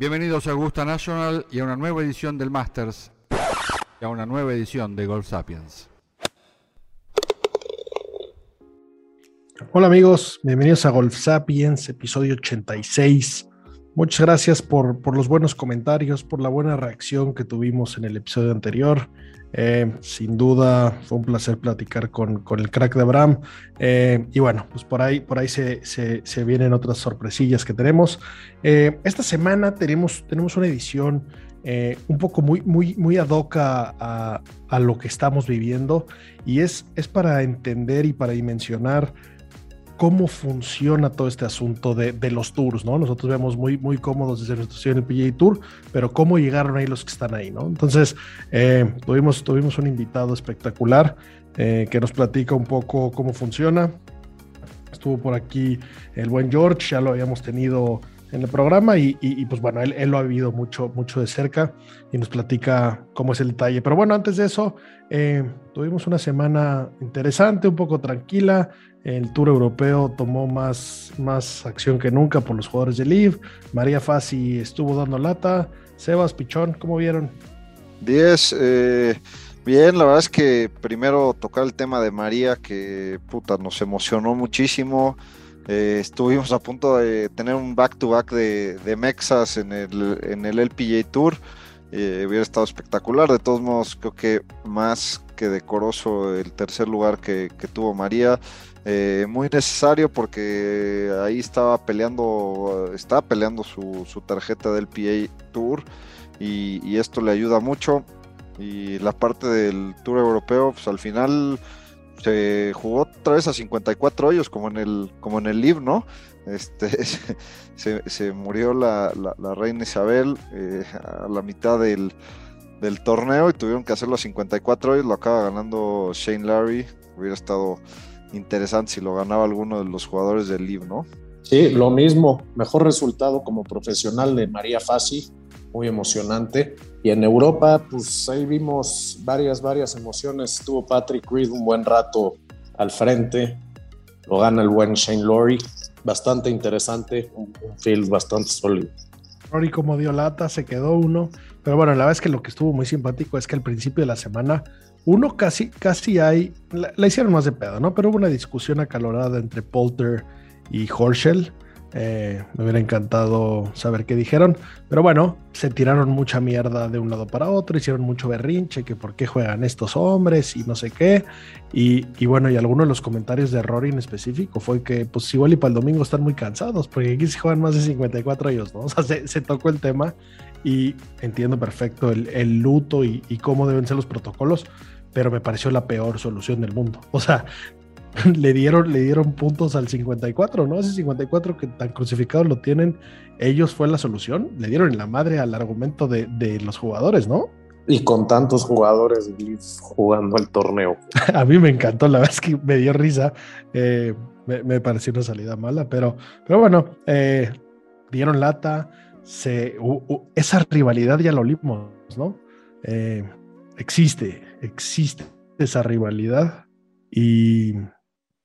Bienvenidos a Augusta National y a una nueva edición del Masters y a una nueva edición de Golf Sapiens. Hola amigos, bienvenidos a Golf Sapiens, episodio 86. Muchas gracias por, por los buenos comentarios, por la buena reacción que tuvimos en el episodio anterior. Eh, sin duda fue un placer platicar con, con el crack de Abraham. Eh, y bueno, pues por ahí, por ahí se, se, vienen otras sorpresillas que tenemos. Eh, esta semana tenemos, tenemos una edición un poco muy, muy, muy ad hoc a, a, lo que estamos viviendo y es, es para entender y para dimensionar cómo funciona todo este asunto de, de, los tours, ¿no? Nosotros vemos muy, muy cómodos desde nuestra situación en el PGA Tour, pero cómo llegaron ahí los que están ahí, ¿no? Entonces, eh, tuvimos, tuvimos un invitado espectacular eh, que nos platica un poco cómo funciona. Estuvo por aquí el buen George, ya lo habíamos tenido en el programa y, pues bueno, él, él, lo ha vivido mucho, mucho de cerca y nos platica cómo es el detalle. Pero bueno, antes de eso, eh, tuvimos una semana interesante, un poco tranquila. El Tour Europeo tomó más, más acción que nunca por los jugadores de Live. María Fassi estuvo dando lata. Sebas Pichón, ¿cómo vieron? 10. Eh, bien, la verdad es que primero tocar el tema de María, que puta, nos emocionó muchísimo. Eh, estuvimos a punto de tener un back-to-back de, de, Mexas en el, en el LPGA Tour. Eh, hubiera estado espectacular. De todos modos, creo que más que decoroso el tercer lugar que, tuvo María. Eh, muy necesario porque ahí estaba peleando, estaba peleando su, su tarjeta del PA Tour y, esto le ayuda mucho. Y la parte del Tour Europeo, pues al final se jugó otra vez a 54 hoyos como en el, como en el ¿no? Este, se, se murió la, la, la, reina Isabel eh, a la mitad del, del, torneo y tuvieron que hacerlo a 54 hoyos, lo acaba ganando Shane Larry, hubiera estado interesante si lo ganaba alguno de los jugadores del Live, ¿no? Sí, lo mismo, mejor resultado como profesional de María Fassi, muy emocionante. Y en Europa, pues ahí vimos varias, varias emociones. Estuvo Patrick Reed un buen rato al frente, lo gana el buen Shane Lowry, bastante interesante, un, field bastante sólido. Rory como dio lata, se quedó uno, pero bueno, la verdad es que lo que estuvo muy simpático es que al principio de la semana uno casi, casi hay, la, la, hicieron más de pedo, ¿no? Pero hubo una discusión acalorada entre Polter y Horschel. Eh, me hubiera encantado saber qué dijeron, pero bueno, se tiraron mucha mierda de un lado para otro, hicieron mucho berrinche, que por qué juegan estos hombres y no sé qué. Y, y bueno, y alguno de los comentarios de Rory en específico fue que, pues igual y para el domingo están muy cansados, porque aquí se juegan más de 54 años, ¿no? O sea, se, se tocó el tema y entiendo perfecto el, el luto y, y, cómo deben ser los protocolos, pero me pareció la peor solución del mundo. O sea, le dieron, le dieron puntos al 54, ¿no? Ese 54 que tan crucificados lo tienen, ellos fue la solución. Le dieron en la madre al argumento de, de los jugadores, ¿no? Y con tantos jugadores jugando el torneo. A mí me encantó, la verdad es que me dio risa. Eh, me, me, pareció una salida mala, pero, pero bueno, eh, dieron lata se, uh, uh, esa rivalidad ya lo olimos, ¿no? Eh, existe, existe esa rivalidad y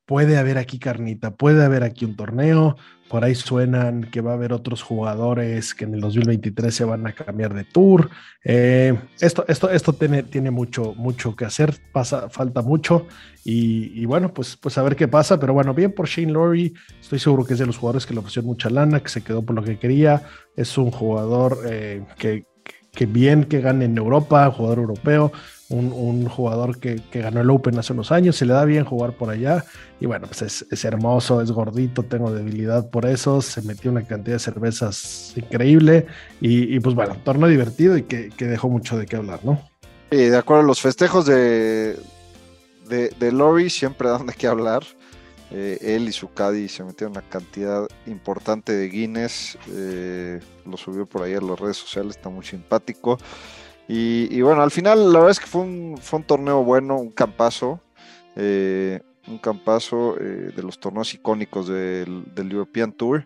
puede haber aquí carnita, puede haber aquí un torneo, por ahí suenan que va a haber otros jugadores que en el 2023 se van a cambiar de tour. Eh, esto, esto, esto tiene, tiene mucho, mucho que hacer, pasa, falta mucho y, bueno, pues, pues a ver qué pasa, pero bueno, bien por Shane Lowry, estoy seguro que es de los jugadores que le ofrecieron mucha lana, que se quedó por lo que quería, es un jugador eh, que, que bien que gane en Europa, jugador europeo, un, jugador que, ganó el Open hace unos años, se le da bien jugar por allá y bueno, pues es, hermoso, es gordito, tengo debilidad por eso, se metió una cantidad de cervezas increíble y, pues bueno, torneo divertido y que, que, dejó mucho de qué hablar, ¿no? Sí, de acuerdo, los festejos de, de, de Lori siempre dan de qué hablar. Eh, él y su caddy se metieron una cantidad importante de Guinness, eh, lo subió por ahí a las redes sociales, está muy simpático. Y, bueno, al final la verdad es que fue un, fue un torneo bueno, un campazo, eh, un campazo eh, de los torneos icónicos del, European Tour.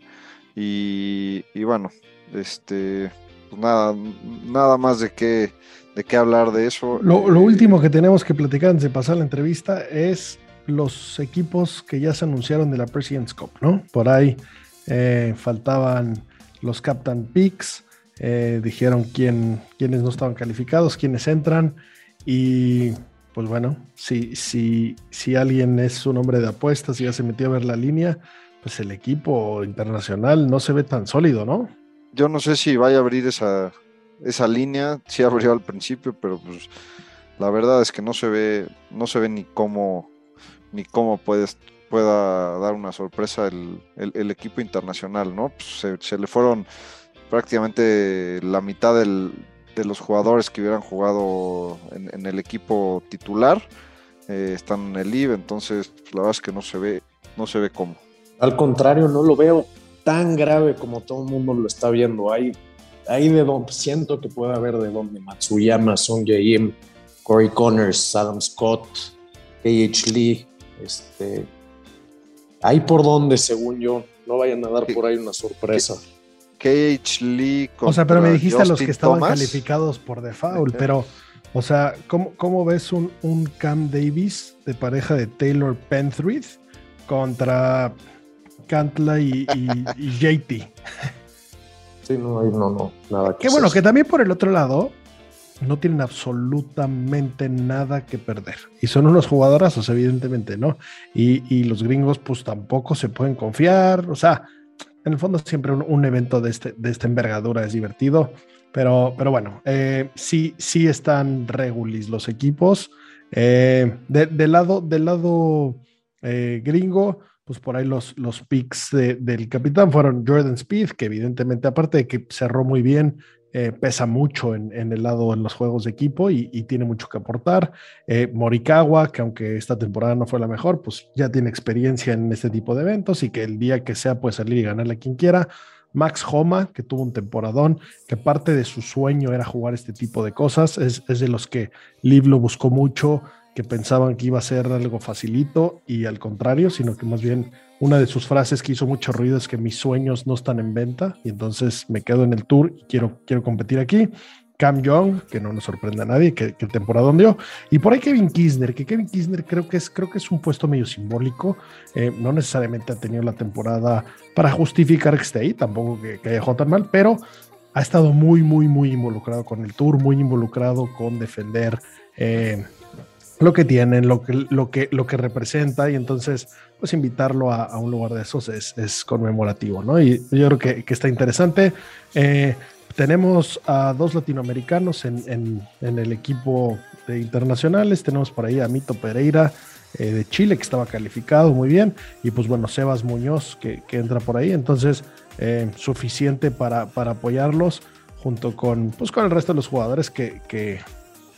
Y, bueno, este, pues nada, nada más de qué, de qué hablar de eso. Lo, último que tenemos que platicar antes de pasar la entrevista es los equipos que ya se anunciaron de la President's Cup, ¿no? Por ahí faltaban los Captain Picks, eh, dijeron quién, quiénes no estaban calificados, quiénes entran y pues bueno, si, si, si alguien es un hombre de apuestas y ya se metió a ver la línea, pues el equipo internacional no se ve tan sólido, ¿no? Yo no sé si vaya a abrir esa, esa línea, sí abrió al principio, pero pues la verdad es que no se ve, no se ve ni cómo, ni cómo puedes, pueda dar una sorpresa el, equipo internacional, ¿no? Pues se, le fueron prácticamente la mitad de los jugadores que hubieran jugado en, el equipo titular eh, están en el IB, entonces pues, la verdad es que no se ve, no se ve cómo. Al contrario, no lo veo tan grave como todo el mundo lo está viendo. Hay, hay de donde siento que puede haber de donde Matsuyama, Song Jae-im, Corey Connors, Adam Scott, KH Lee, este, hay por donde, según yo, no vayan a dar por ahí una sorpresa. KH Lee. O sea, pero me dijiste a los que estaban calificados por default, pero, o sea, ¿cómo, cómo ves un, un, Cam Davis de pareja de Taylor Penthreath contra Cantla y, JT? Sí, no, no, no, nada. Que bueno, que también por el otro lado, no tienen absolutamente nada que perder. Y son unos jugadorazos, evidentemente, ¿no? Y, y, los gringos, pues tampoco se pueden confiar. O sea, en el fondo siempre un, evento de, este, de esta envergadura es divertido, pero, pero bueno, eh, sí, sí están regulis los equipos. Eh, del lado, del lado eh, gringo, pues por ahí los, los picks del capitán fueron Jordan Speed, que evidentemente, aparte de que cerró muy bien, eh, pesa mucho en, el lado en los juegos de equipo y, tiene mucho que aportar. Eh, Morikawa, que aunque esta temporada no fue la mejor, pues ya tiene experiencia en este tipo de eventos y que el día que sea puede salir y ganarle a quien quiera. Max Homa, que tuvo un temporadón, que parte de su sueño era jugar este tipo de cosas, es, es de los que Liv lo buscó mucho, que pensaban que iba a ser algo facilito y al contrario, sino que más bien una de sus frases que hizo mucho ruido es que mis sueños no están en venta y entonces me quedo en el tour y quiero, quiero competir aquí. Cam Young, que no nos sorprende a nadie, que, que temporada dio. Y por ahí Kevin Kisner, que Kevin Kisner creo que es, creo que es un puesto medio simbólico. Eh, no necesariamente ha tenido la temporada para justificar que esté ahí, tampoco que, haya jugado tan mal, pero ha estado muy, muy, muy involucrado con el tour, muy involucrado con defender eh, lo que tienen, lo que, lo que, lo que representa, y entonces, pues invitarlo a, un lugar de esos es, conmemorativo, ¿no? Y yo creo que, está interesante. Eh, tenemos a dos latinoamericanos en, el equipo de internacionales. Tenemos por ahí a Mito Pereira eh, de Chile, que estaba calificado muy bien. Y pues bueno, Sebas Muñoz, que, entra por ahí. Entonces, eh, suficiente para, para, apoyarlos junto con, pues, con el resto de los jugadores que, que,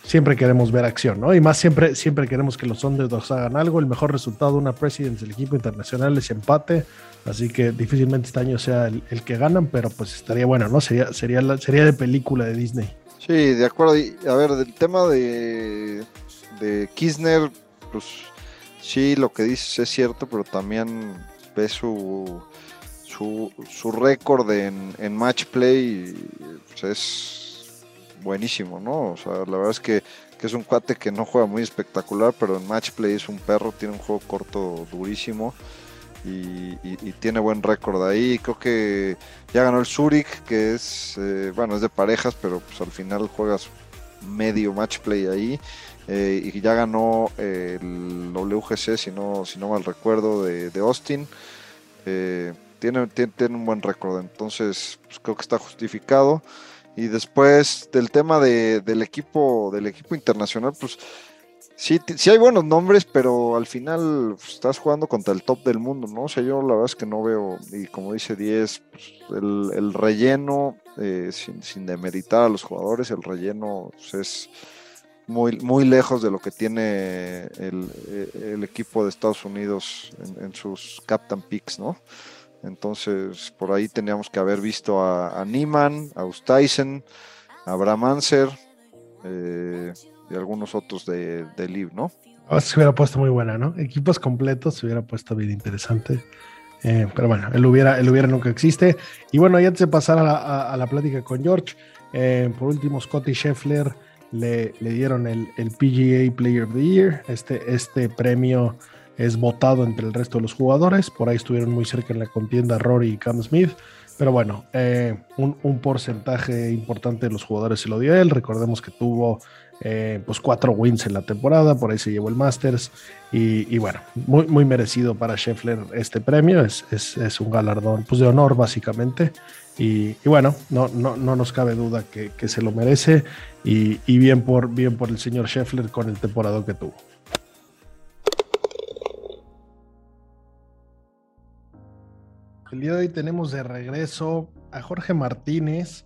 siempre queremos ver acción, ¿no? Y más siempre, siempre queremos que los underdogs hagan algo. El mejor resultado de una Presidents del equipo internacional es empate. Así que difícilmente este año sea el, que ganan, pero pues estaría bueno, ¿no? Sería, sería, sería de película de Disney. Sí, de acuerdo. a ver, del tema de, de Kisner, pues sí, lo que dices es cierto, pero también ve su, su, su récord en, en match play, pues es buenísimo, ¿no? O sea, la verdad es que, es un cuate que no juega muy espectacular, pero en match play es un perro, tiene un juego corto durísimo y, tiene buen récord ahí. Creo que ya ganó el Zurich, que es, eh, bueno, es de parejas, pero pues al final juegas medio match play ahí. Eh, y ya ganó el WGC, si no, si no mal recuerdo, de, Austin. Eh, tiene, tiene, tiene, un buen récord, entonces pues creo que está justificado. Y después del tema del equipo, del equipo internacional, pues sí, sí hay buenos nombres, pero al final pues, estás jugando contra el top del mundo, ¿no? O sea, yo la verdad es que no veo, y como dice 10, pues, el, relleno, eh, sin, demeritar a los jugadores, el relleno pues, es muy, muy lejos de lo que tiene el, equipo de Estados Unidos en, en sus Captain Picks, ¿no? Entonces, por ahí teníamos que haber visto a, a a Ustaisen, a Abraham Anser, eh, y algunos otros de, de Live, ¿no? Oh, se hubiera puesto muy buena, ¿no? Equipos completos se hubiera puesto bien interesante. Eh, pero bueno, el hubiera, hubiera nunca existe. Y bueno, y antes de pasar a la, a, la plática con George, eh, por último, Scotty Scheffler le, le dieron el, el, PGA Player of the Year. Este, este premio es votado entre el resto de los jugadores. Por ahí estuvieron muy cerca en la contienda Rory y Cam Smith. Pero bueno, eh, un, un, porcentaje importante de los jugadores se lo dio él. Recordemos que tuvo eh, pues cuatro wins en la temporada, por ahí se llevó el Masters. Y, y bueno, muy, muy merecido para Scheffler este premio. Es, es, es un galardón pues, de honor, básicamente. Y, y bueno, no, no, no, nos cabe duda que, que se lo merece. Y, y, bien, por, bien por el señor Scheffler con el temporada que tuvo. El día de hoy tenemos de regreso a Jorge Martínez,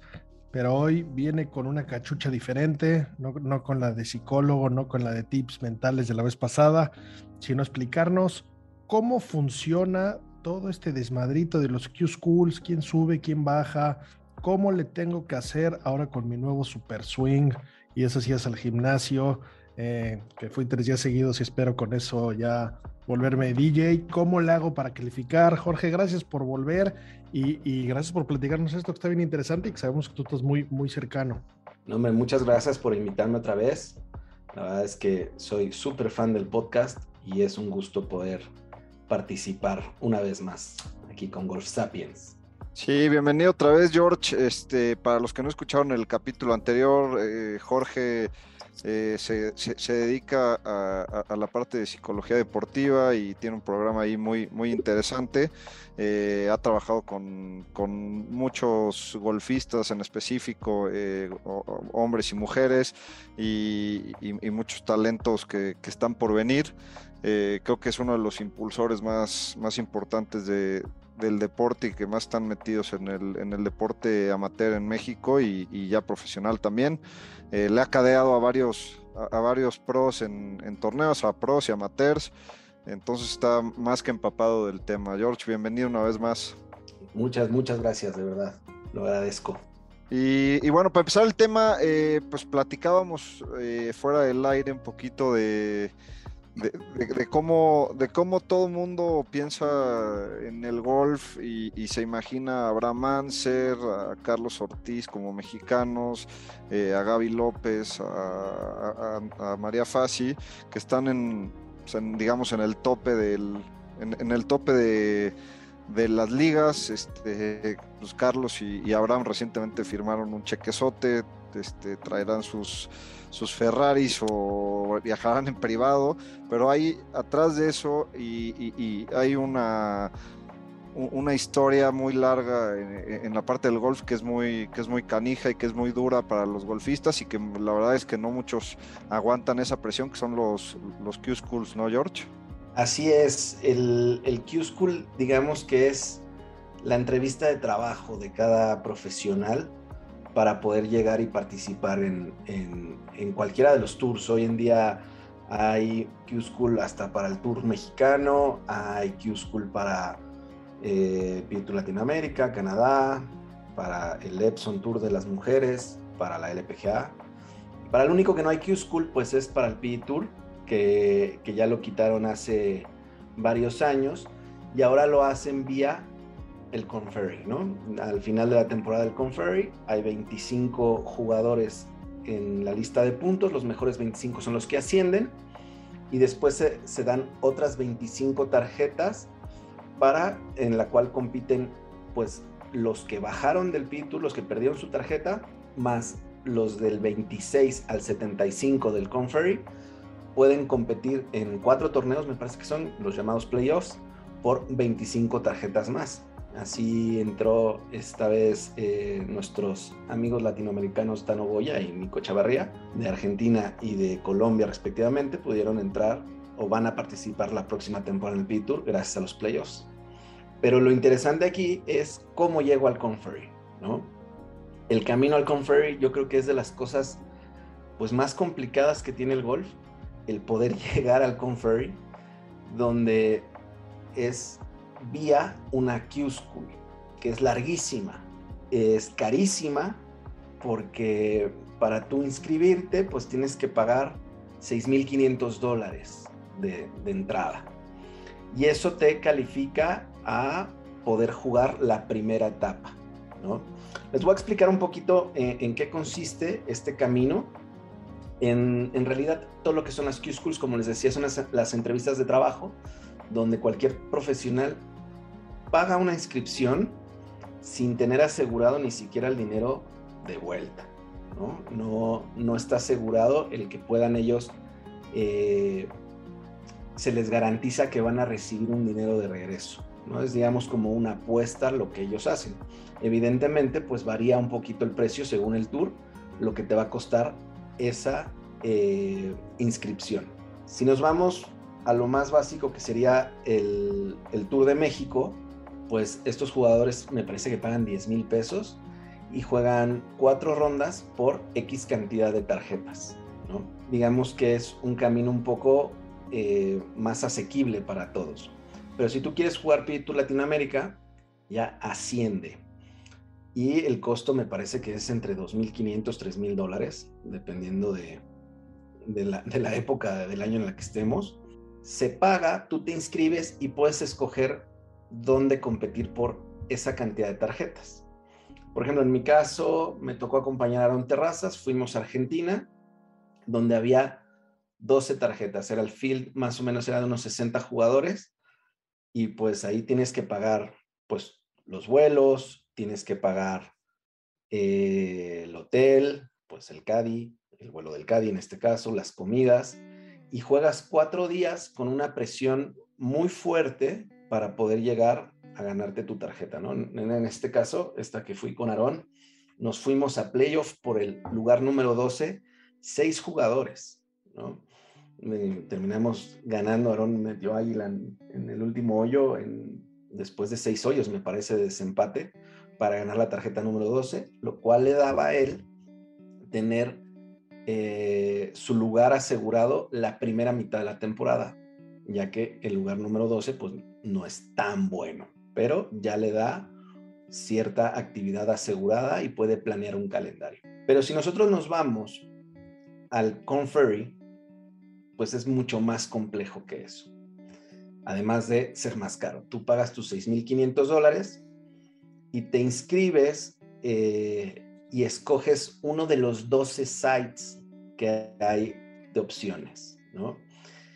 pero hoy viene con una cachucha diferente, no, con la de psicólogo, no con la de tips mentales de la vez pasada, sino explicarnos cómo funciona todo este desmadrito de los Q-Schools, quién sube, quién baja, cómo le tengo que hacer ahora con mi nuevo Super Swing. Y esas días al gimnasio, eh, que fui tres días seguidos y espero con eso ya volverme DJ. ¿Cómo le hago para calificar? Jorge, gracias por volver y, y, gracias por platicarnos esto que está bien interesante y que sabemos que tú estás muy, muy cercano. No, hombre, muchas gracias por invitarme otra vez. La verdad es que soy súper fan del podcast y es un gusto poder participar una vez más aquí con Golf Sapiens. Sí, bienvenido otra vez, George. Este, para los que no escucharon el capítulo anterior, eh, Jorge eh, se, se, se, dedica a, a, a, la parte de psicología deportiva y tiene un programa ahí muy, muy interesante. Eh, ha trabajado con, con, muchos golfistas en específico, eh, hombres y mujeres, y, y, y muchos talentos que, que, están por venir. Eh, creo que es uno de los impulsores más, más importantes de, del deporte y que más están metidos en el, en el deporte amateur en México y, y ya profesional también. Eh, le ha cadeado a varios, a, a varios pros en, en, torneos, a pros y amateurs. Entonces está más que empapado del tema. George, bienvenido una vez más. Muchas, muchas gracias, de verdad. Lo agradezco. Y, y bueno, para empezar el tema, eh, pues platicábamos eh, fuera del aire un poquito de, de, cómo, de cómo todo el mundo piensa en el golf y, y, se imagina a Abraham Anser, a Carlos Ortiz como mexicanos, eh, a Gaby López, a, María Fassi, que están en, en, digamos, en el tope del, en, el tope de, de, las ligas. Este, pues Carlos y, y Abraham recientemente firmaron un chequezote, este, traerán sus sus Ferraris o viajarán en privado, pero hay atrás de eso y, hay una, una historia muy larga en, en, la parte del golf que es muy que es muy canija y que es muy dura para los golfistas y que la verdad es que no muchos aguantan esa presión que son los los Q schools, ¿no, George? Así es, el, el Q school digamos que es la entrevista de trabajo de cada profesional para poder llegar y participar en, en, en, cualquiera de los tours. Hoy en día hay Q School hasta para el Tour mexicano, hay Q School para eh, Latinoamérica, Canadá, para el Epson Tour de las mujeres, para la LPGA. Para el único que no hay Q School, pues es para el PE Tour, que, que ya lo quitaron hace varios años y ahora lo hacen vía el Conferry, ¿no? Al final de la temporada del Conferry hay 25 jugadores en la lista de puntos, los mejores 25 son los que ascienden y después se, dan otras 25 tarjetas para en la cual compiten pues los que bajaron del PITU, los que perdieron su tarjeta, más los del 26 al 75 del Conferry pueden competir en cuatro torneos, me parece que son los llamados playoffs, por 25 tarjetas más. Así entró esta vez eh, nuestros amigos latinoamericanos Tano Goya y Mico Chavarría, de Argentina y de Colombia respectivamente, pudieron entrar o van a participar la próxima temporada en el P-Tour gracias a los playoffs. Pero lo interesante aquí es cómo llego al Conferry, ¿no? El camino al Conferry yo creo que es de las cosas pues más complicadas que tiene el golf, el poder llegar al Conferry, donde es vía una Q School, que es larguísima, es carísima, porque para tú inscribirte, pues tienes que pagar 6.500 dólares de, entrada. Y eso te califica a poder jugar la primera etapa. ¿no? Les voy a explicar un poquito en, en qué consiste este camino. En, en, realidad, todo lo que son las Q-Schools, como les decía, son las, las entrevistas de trabajo, donde cualquier profesional paga una inscripción sin tener asegurado ni siquiera el dinero de vuelta. No, no, no está asegurado el que puedan ellos, eh, se les garantiza que van a recibir un dinero de regreso. ¿no? Es digamos como una apuesta lo que ellos hacen. Evidentemente, pues varía un poquito el precio según el tour, lo que te va a costar esa eh, inscripción. Si nos vamos a lo más básico que sería el, el Tour de México, pues estos jugadores me parece que pagan 10 mil pesos y juegan cuatro rondas por X cantidad de tarjetas. Digamos que es un camino un poco eh, más asequible para todos. Pero si tú quieres jugar P Latinoamérica, ya asciende. Y el costo me parece que es entre 2.500, 3.000 dólares, dependiendo de, de, la, de la época del año en la que estemos. Se paga, tú te inscribes y puedes escoger dónde competir por esa cantidad de tarjetas. Por ejemplo, en mi caso, me tocó acompañar a Aaron Terrazas, fuimos a Argentina, donde había 12 tarjetas, era el field, más o menos era de unos 60 jugadores, y pues ahí tienes que pagar, pues, los vuelos, tienes que pagar eh, el hotel, pues el Caddy, el vuelo del Caddy en este caso, las comidas, y juegas cuatro días con una presión muy fuerte para poder llegar a ganarte tu tarjeta, ¿no? En, este caso, esta que fui con Aarón, nos fuimos a playoff por el lugar número 12, seis jugadores, ¿no? terminamos ganando, Aarón metió Águila en, en, el último hoyo, en, después de seis hoyos, me parece, de desempate, para ganar la tarjeta número 12, lo cual le daba a él tener eh, su lugar asegurado la primera mitad de la temporada, ya que el lugar número 12 pues no es tan bueno, pero ya le da cierta actividad asegurada y puede planear un calendario. Pero si nosotros nos vamos al Conferry, pues es mucho más complejo que eso. Además de ser más caro. Tú pagas tus 6.500 dólares y te inscribes eh, y escoges uno de los 12 sites que hay de opciones, ¿no?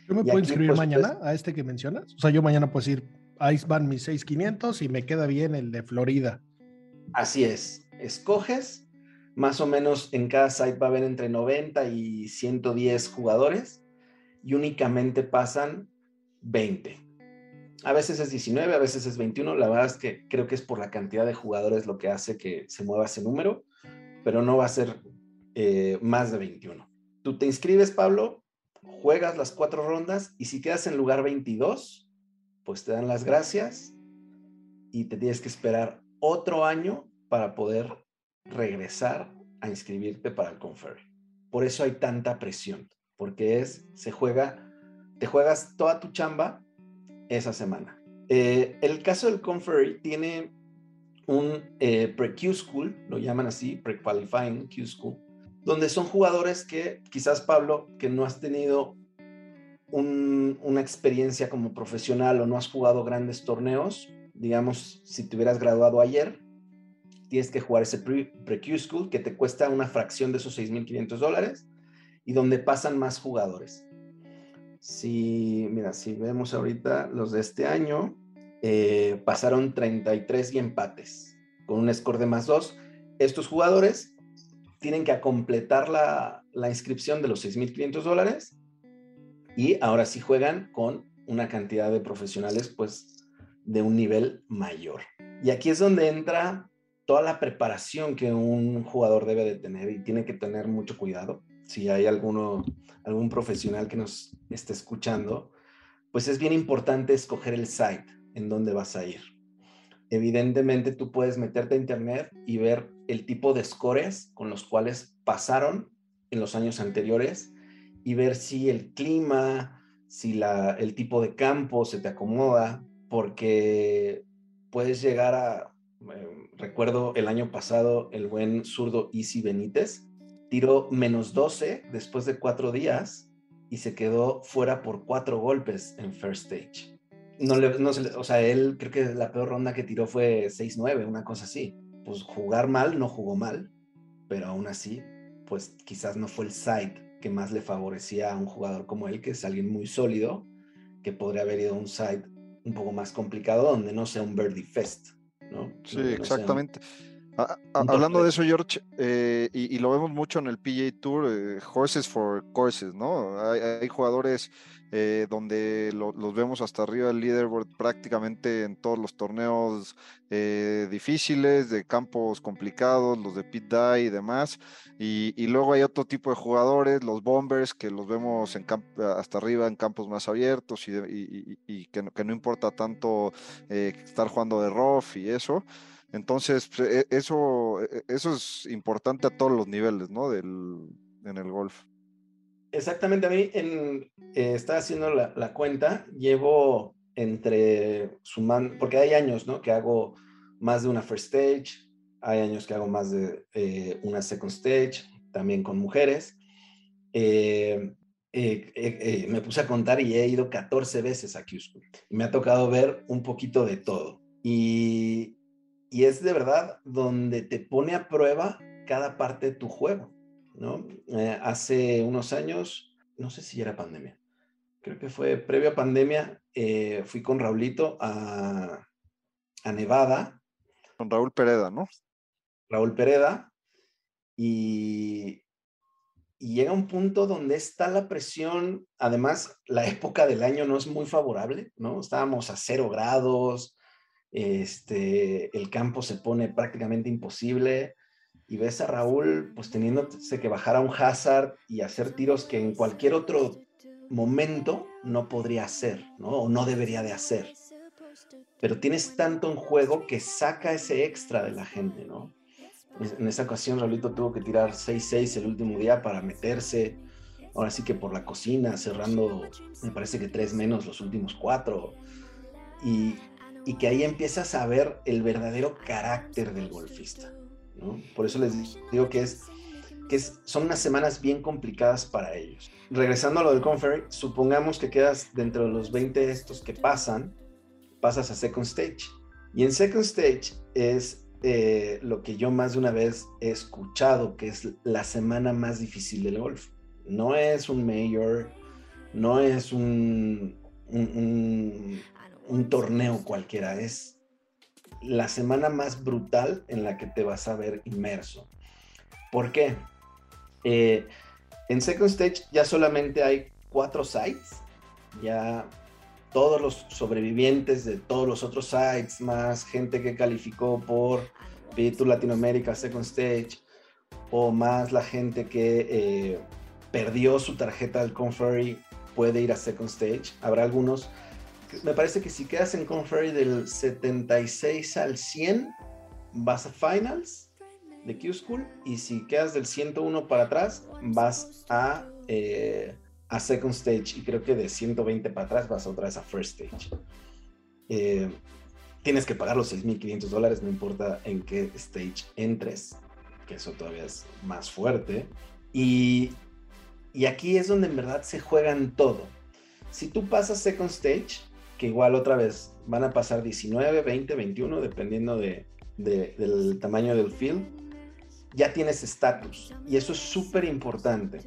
¿Yo me Y puedo inscribir pues, mañana pues- a este que mencionas? O sea, yo mañana puedo decir, ahí van mis 6500 y me queda bien el de Florida. Así es, escoges, más o menos en cada site va a haber entre 90 y 110 jugadores y únicamente pasan 20. A veces es 19, a veces es 21, la verdad es que creo que es por la cantidad de jugadores lo que hace que se mueva ese número, pero no va a ser eh, más de 21. Tú te inscribes, Pablo, juegas las cuatro rondas y si quedas en lugar 22, pues te dan las gracias y te tienes que esperar otro año para poder regresar a inscribirte para el Conferry. Por eso hay tanta presión, porque es, se juega, te juegas toda tu chamba esa semana. Eh, el caso del Conferry tiene un eh, pre-Q School, lo llaman así, pre-qualifying Q School, donde son jugadores que quizás Pablo, que no has tenido un- una experiencia como profesional o no has jugado grandes torneos, digamos, si te hubieras graduado ayer, tienes que jugar ese pre- pre-Q School que te cuesta una fracción de esos 6.500 dólares y donde pasan más jugadores. Si, mira, si vemos ahorita los de este año, eh, pasaron 33 y empates con un score de más 2. Estos jugadores tienen que completar la, inscripción de los 6.500 dólares y ahora sí juegan con una cantidad de profesionales pues de un nivel mayor. Y aquí es donde entra toda la preparación que un jugador debe de tener y tiene que tener mucho cuidado. Si hay alguno, algún profesional que nos esté escuchando, pues es bien importante escoger el site en donde vas a ir. Evidentemente tú puedes meterte a internet y ver el tipo de scores con los cuales pasaron en los años anteriores y ver si el clima, si la, el tipo de campo se te acomoda, porque puedes llegar a, eh, recuerdo el año pasado el buen zurdo Easy Benítez, tiró menos 12 después de cuatro días y se quedó fuera por cuatro golpes en first stage. No le, no se le- o sea, él creo que la peor ronda que tiró fue 6-9, una cosa así. Pues jugar mal no jugó mal, pero aún así, pues quizás no fue el side que más le favorecía a un jugador como él, que es alguien muy sólido, que podría haber ido a un side un poco más complicado donde no sea un birdie fest, ¿no? Sí, sea un- hablando de eso, George, eh, y, y lo vemos mucho en el PGA Tour, eh, horses for courses, ¿no? Hay, hay jugadores eh, donde lo- los vemos hasta arriba del leaderboard prácticamente en todos los torneos eh, difíciles, de campos complicados, los de pit die y demás. Y, y luego hay otro tipo de jugadores, los bombers, que los vemos en camp- hasta arriba en campos más abiertos y, que, no, que no importa tanto estar jugando de rough y eso. Entonces, pues, e- eso, e- eso es importante a todos los niveles, ¿no? Del, en el golf. Exactamente, a mí en, eh, estaba haciendo la, la cuenta, llevo entre sumando, porque hay años, ¿no? Que hago más de una first stage, hay años que hago más de eh, una second stage, también con mujeres. Eh, eh, eh, eh, me puse a contar y he ido 14 veces a Q-School. Y me ha tocado ver un poquito de todo. Y, y es de verdad donde te pone a prueba cada parte de tu juego. ¿no? Eh, hace unos años, no sé si era pandemia, creo que fue previo a pandemia, eh, fui con Raulito a, a Nevada, Con Raúl Pereda, ¿no? Raúl Pereda, y, y llega un punto donde está la presión, además la época del año no es muy favorable, ¿no? Estábamos a cero grados, este, el campo se pone prácticamente imposible y ves a Raúl pues teniéndose que bajar a un hazard y hacer tiros que en cualquier otro momento no podría hacer, ¿no? O no debería de hacer. Pero tienes tanto en juego que saca ese extra de la gente, ¿no? En esa ocasión Raulito tuvo que tirar 6-6 el último día para meterse, ahora sí que por la cocina, cerrando, me parece que tres menos los últimos cuatro. Y, y que ahí empiezas a ver el verdadero carácter del golfista. ¿no? Por eso les digo que, es, que es, son unas semanas bien complicadas para ellos. Regresando a lo del Conferry, supongamos que quedas dentro de los 20 estos que pasan, pasas a Second Stage. Y en Second Stage es eh, lo que yo más de una vez he escuchado, que es la semana más difícil del golf. No es un mayor, no es un, un, un, un torneo cualquiera, es la semana más brutal en la que te vas a ver inmerso. ¿Por qué? Eh, en Second Stage ya solamente hay cuatro sites, ya todos los sobrevivientes de todos los otros sites, más gente que calificó por Tour Latinoamérica Second Stage, o más la gente que eh, perdió su tarjeta del Conferry puede ir a Second Stage. Habrá algunos me parece que si quedas en Conferry del 76 al 100, vas a Finals de Q School. Y si quedas del 101 para atrás, vas a, eh, a Second Stage. Y creo que de 120 para atrás vas otra vez a First Stage. Eh, tienes que pagar los 6.500 dólares, no importa en qué stage entres, que eso todavía es más fuerte. Y, y aquí es donde en verdad se juegan todo. Si tú pasas Second Stage, que igual otra vez van a pasar 19, 20, 21, dependiendo de, de, del tamaño del field, ya tienes estatus. Y eso es súper importante.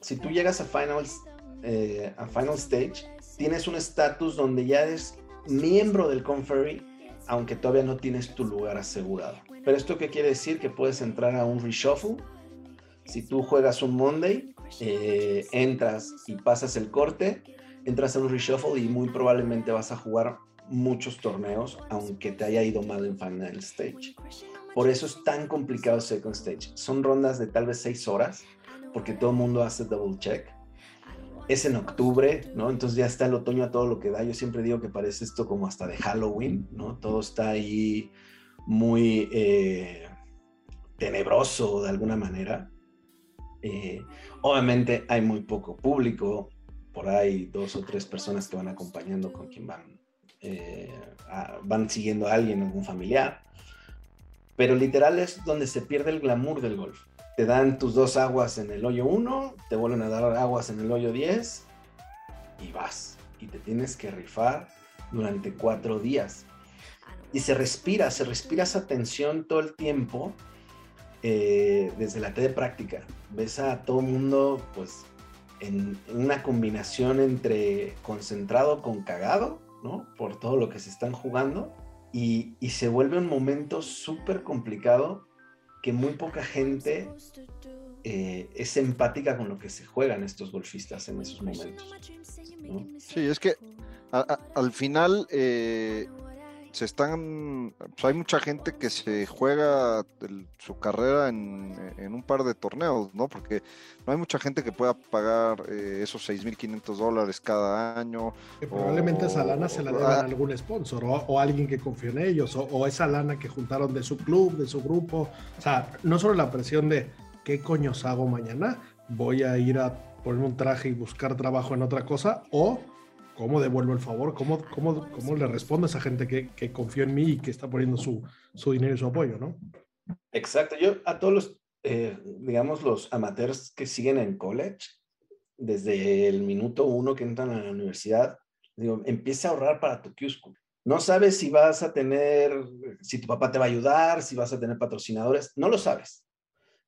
Si tú llegas a finals, eh, a final stage, tienes un estatus donde ya eres miembro del Conferry, aunque todavía no tienes tu lugar asegurado. Pero esto qué quiere decir? Que puedes entrar a un reshuffle. Si tú juegas un Monday, eh, entras y pasas el corte, entras en un reshuffle y muy probablemente vas a jugar muchos torneos, aunque te haya ido mal en Final Stage. Por eso es tan complicado Second Stage. Son rondas de tal vez seis horas, porque todo el mundo hace double check. Es en octubre, ¿no? Entonces ya está el otoño a todo lo que da. Yo siempre digo que parece esto como hasta de Halloween, ¿no? Todo está ahí muy eh, tenebroso de alguna manera. Eh, obviamente hay muy poco público, por ahí dos o tres personas que van acompañando con quien van, eh, van siguiendo a alguien, algún familiar. Pero literal es donde se pierde el glamour del golf. te dan tus dos aguas en el hoyo 1, te vuelven a dar aguas en el hoyo 10 y vas. Y te tienes que rifar durante cuatro días. Y se respira, se respira esa tensión todo el tiempo eh, desde la T de práctica. Ves a todo el mundo, pues, en, una combinación entre concentrado con cagado, ¿no? Por todo lo que se están jugando. Y, y se vuelve un momento súper complicado que muy poca gente eh, es empática con lo que se juegan estos golfistas en esos momentos. Sí, es que al final eh, se están, pues hay mucha gente que se juega su carrera en, un par de torneos, ¿no? Porque no hay mucha gente que pueda pagar eh, esos 6.500 dólares cada año. Que probablemente esa lana se la deban a algún sponsor o, alguien que confíe en ellos o, esa lana que juntaron de su club, de su grupo. O sea, no solo la presión de qué coños hago mañana, voy a ir a ponerme un traje y buscar trabajo en otra cosa o ¿cómo devuelvo el favor? ¿Cómo, cómo, cómo le respondo a esa gente que, que confió en mí y que está poniendo su, su dinero y su apoyo, ¿no? Exacto. Yo a todos los, eh, digamos, los amateurs que siguen en college, desde el minuto uno que entran a la universidad, digo, empieza a ahorrar para tu q No sabes si vas a tener, si tu papá te va a ayudar, si vas a tener patrocinadores, no lo sabes.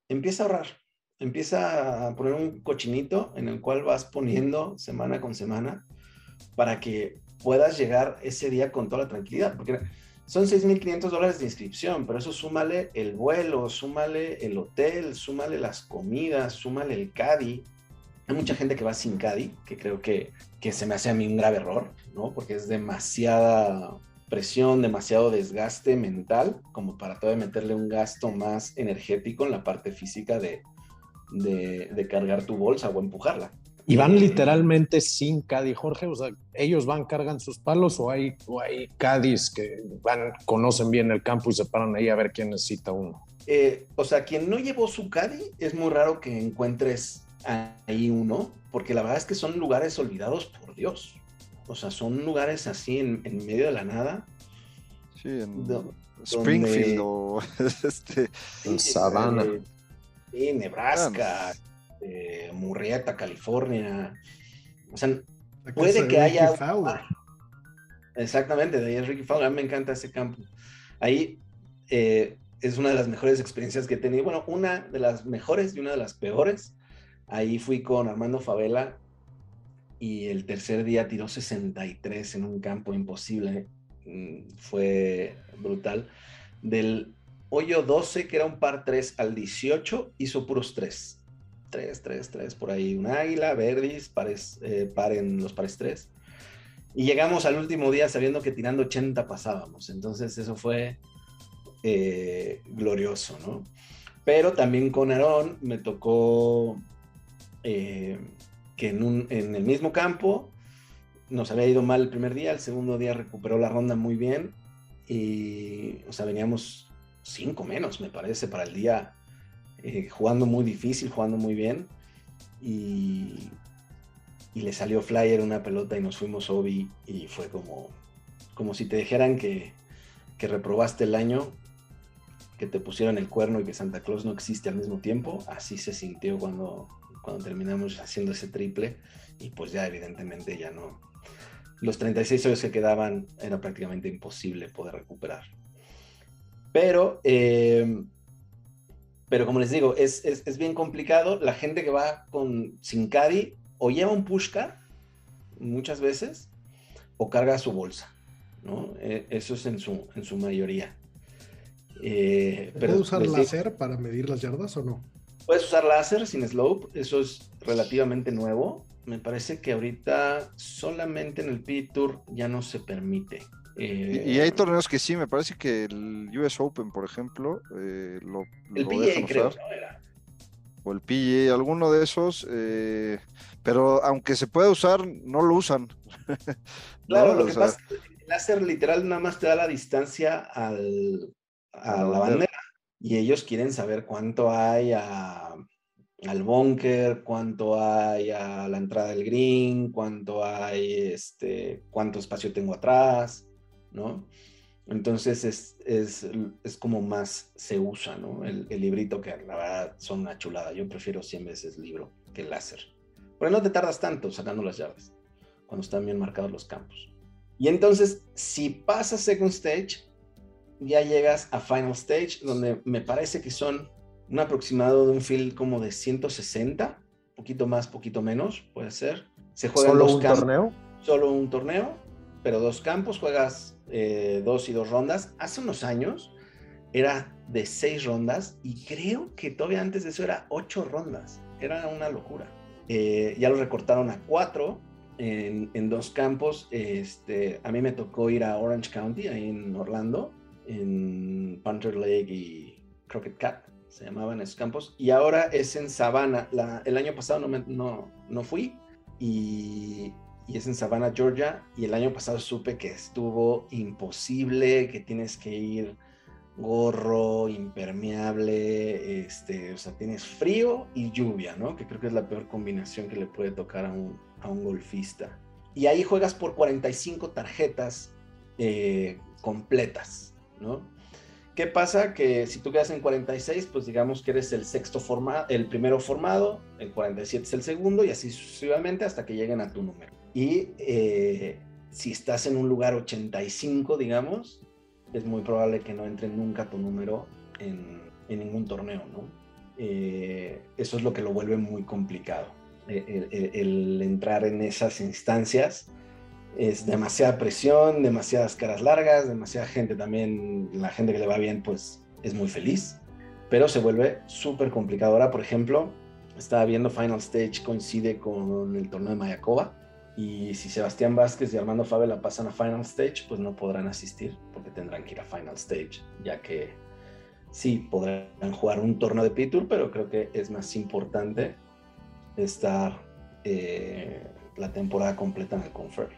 Empieza a ahorrar, empieza a poner un cochinito en el cual vas poniendo semana con semana para que puedas llegar ese día con toda la tranquilidad, porque son 6.500 dólares de inscripción, pero eso súmale el vuelo, súmale el hotel, súmale las comidas, súmale el CADI. Hay mucha gente que va sin CADI, que creo que, que se me hace a mí un grave error, ¿no? Porque es demasiada presión, demasiado desgaste mental, como para todavía meterle un gasto más energético en la parte física de, de, de cargar tu bolsa o empujarla. Y van literalmente sin Cádiz, Jorge. O sea, ellos van, cargan sus palos o hay, o hay Cádiz que van, conocen bien el campo y se paran ahí a ver quién necesita uno. Eh, o sea, quien no llevó su Cádiz, es muy raro que encuentres ahí uno, porque la verdad es que son lugares olvidados por Dios. O sea, son lugares así en, medio de la nada. Sí, en Springfield o este, en Savannah. sí, Nebraska. Eh, Murrieta, California. O sea, puede que haya. Exactamente, de ahí es Ricky Fowler. A mí me encanta ese campo. Ahí eh, es una de las mejores experiencias que he tenido. Bueno, una de las mejores y una de las peores. Ahí fui con Armando Favela y el tercer día tiró 63 en un campo imposible. Mm, fue brutal. Del hoyo 12, que era un par 3 al 18, hizo puros 3 tres, tres, tres, por ahí, un águila, verdis, pares, eh, paren los pares tres. Y llegamos al último día sabiendo que tirando 80 pasábamos. Entonces eso fue eh, glorioso, ¿no? Pero también con Aarón me tocó eh, que en, un, en el mismo campo nos había ido mal el primer día, el segundo día recuperó la ronda muy bien y, o sea, veníamos cinco menos, me parece, para el día eh, jugando muy difícil, jugando muy bien. Y, y, le salió flyer una pelota y nos fuimos Obi y fue como, como si te dijeran que, que reprobaste el año, que te pusieron el cuerno y que Santa Claus no existe al mismo tiempo. Así se sintió cuando, cuando terminamos haciendo ese triple y pues ya evidentemente ya no. Los 36 hoyos que quedaban era prácticamente imposible poder recuperar. Pero eh, pero como les digo, es, es, bien complicado. La gente que va con sin caddy o lleva un pushcar muchas veces o carga su bolsa. ¿no? E, eso es en su, en su mayoría. Eh, ¿Puedes usar láser para medir las yardas o no? Puedes usar láser sin slope, eso es relativamente nuevo. Me parece que ahorita solamente en el P Tour ya no se permite y, hay eh, torneos que sí, me parece que el US Open, por ejemplo, eh, lo, el PGA, creo, O el PGA, alguno de esos, eh, pero aunque se pueda usar, no lo usan. Claro, lo que pasa es que el láser literal nada más te da la distancia al, a la bandera. y ellos quieren saber cuánto hay a, al bunker, cuánto hay a la entrada del green, cuánto hay, este, cuánto espacio tengo atrás. ¿No? Entonces es, es, es como más se usa, ¿no? El, el, librito que la verdad son una chulada. Yo prefiero 100 veces libro que láser. Pero no te tardas tanto sacando las llaves cuando están bien marcados los campos. Y entonces, si pasas second stage, ya llegas a final stage, donde me parece que son un aproximado de un field como de 160, poquito más, poquito menos, puede ser. Se juega ¿Solo un torneo? Solo un torneo, pero dos campos, juegas eh, dos y dos rondas. Hace unos años era de seis rondas y creo que todavía antes de eso era ocho rondas. Era una locura. Eh, ya lo recortaron a cuatro en, en, dos campos. Este, a mí me tocó ir a Orange County, ahí en Orlando, en Panther Lake y Crockett Cat, se llamaban esos campos. Y ahora es en Savannah. La, el año pasado no, me, no, no fui y, y, es en Savannah, Georgia. Y el año pasado supe que estuvo imposible, que tienes que ir gorro, impermeable, este, o sea, tienes frío y lluvia, ¿no? Que creo que es la peor combinación que le puede tocar a un, a un golfista. Y ahí juegas por 45 tarjetas eh, completas, ¿no? ¿Qué pasa? Que si tú quedas en 46, pues digamos que eres el sexto formado, el primero formado, el 47 es el segundo y así sucesivamente hasta que lleguen a tu número. Y eh, si estás en un lugar 85, digamos, es muy probable que no entre nunca tu número en, en ningún torneo, ¿no? Eh, eso es lo que lo vuelve muy complicado. El, el, el, entrar en esas instancias es demasiada presión, demasiadas caras largas, demasiada gente también, la gente que le va bien pues es muy feliz, pero se vuelve súper complicado. Ahora, por ejemplo, estaba viendo Final Stage coincide con el torneo de Mayacoba y si Sebastián Vázquez y Armando Fabela pasan a Final Stage, pues no podrán asistir porque tendrán que ir a Final Stage, ya que sí, podrán jugar un torneo de P-Tour, pero creo que es más importante estar eh, la temporada completa en el Confer.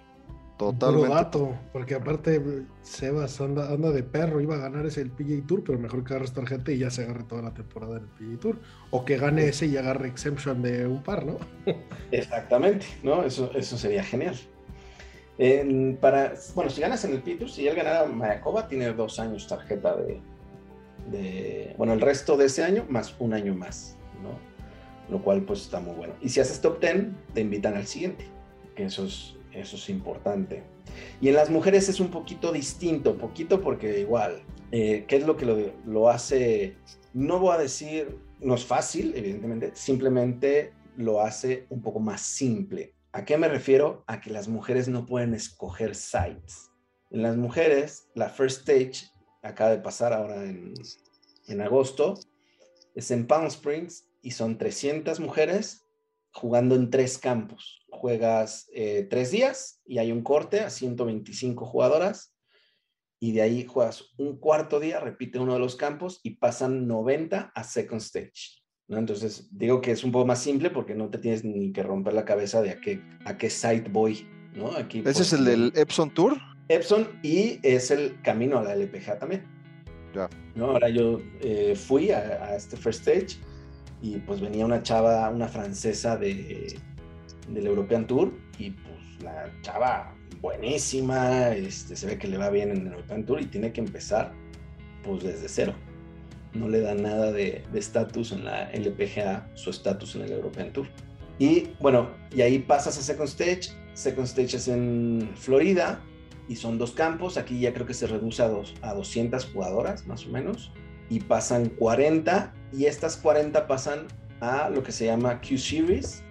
Totalmente. Puro dato, porque aparte Sebas anda, anda, de perro, iba a ganar ese el PGA Tour, pero mejor que agarre tarjeta y ya se agarre toda la temporada en el PGA Tour. O que gane ese y agarre exemption de un par, ¿no? Exactamente, ¿no? Eso, eso sería genial. En, para, bueno, si ganas en el PGA Tour, si él ganara Mayakoba, tiene dos años tarjeta de, de, bueno, el resto de ese año más un año más, ¿no? Lo cual pues está muy bueno. Y si haces top 10, te invitan al siguiente, que eso es eso es importante. Y en las mujeres es un poquito distinto, poquito porque igual, eh, ¿qué es lo que lo, lo, hace? No voy a decir, no es fácil, evidentemente, simplemente lo hace un poco más simple. ¿A qué me refiero? A que las mujeres no pueden escoger sites. En las mujeres, la first stage acaba de pasar ahora en, en agosto, es en Palm Springs y son 300 mujeres jugando en tres campos juegas eh, tres días y hay un corte a 125 jugadoras y de ahí juegas un cuarto día, repite uno de los campos y pasan 90 a second stage. ¿no? Entonces digo que es un poco más simple porque no te tienes ni que romper la cabeza de a qué, a qué site voy. ¿no? Aquí, ¿Ese es el del Epson Tour? Epson y es el camino a la LPGA también. Ya. ¿no? Ahora yo eh, fui a, a este first stage y pues venía una chava, una francesa de del European Tour y pues la chava buenísima, este, se ve que le va bien en el European Tour y tiene que empezar pues desde cero. No le da nada de estatus en la LPGA, su estatus en el European Tour. Y bueno, y ahí pasas a Second Stage. Second Stage es en Florida y son dos campos. Aquí ya creo que se reduce a, dos, a 200 jugadoras más o menos. Y pasan 40 y estas 40 pasan a lo que se llama Q Series,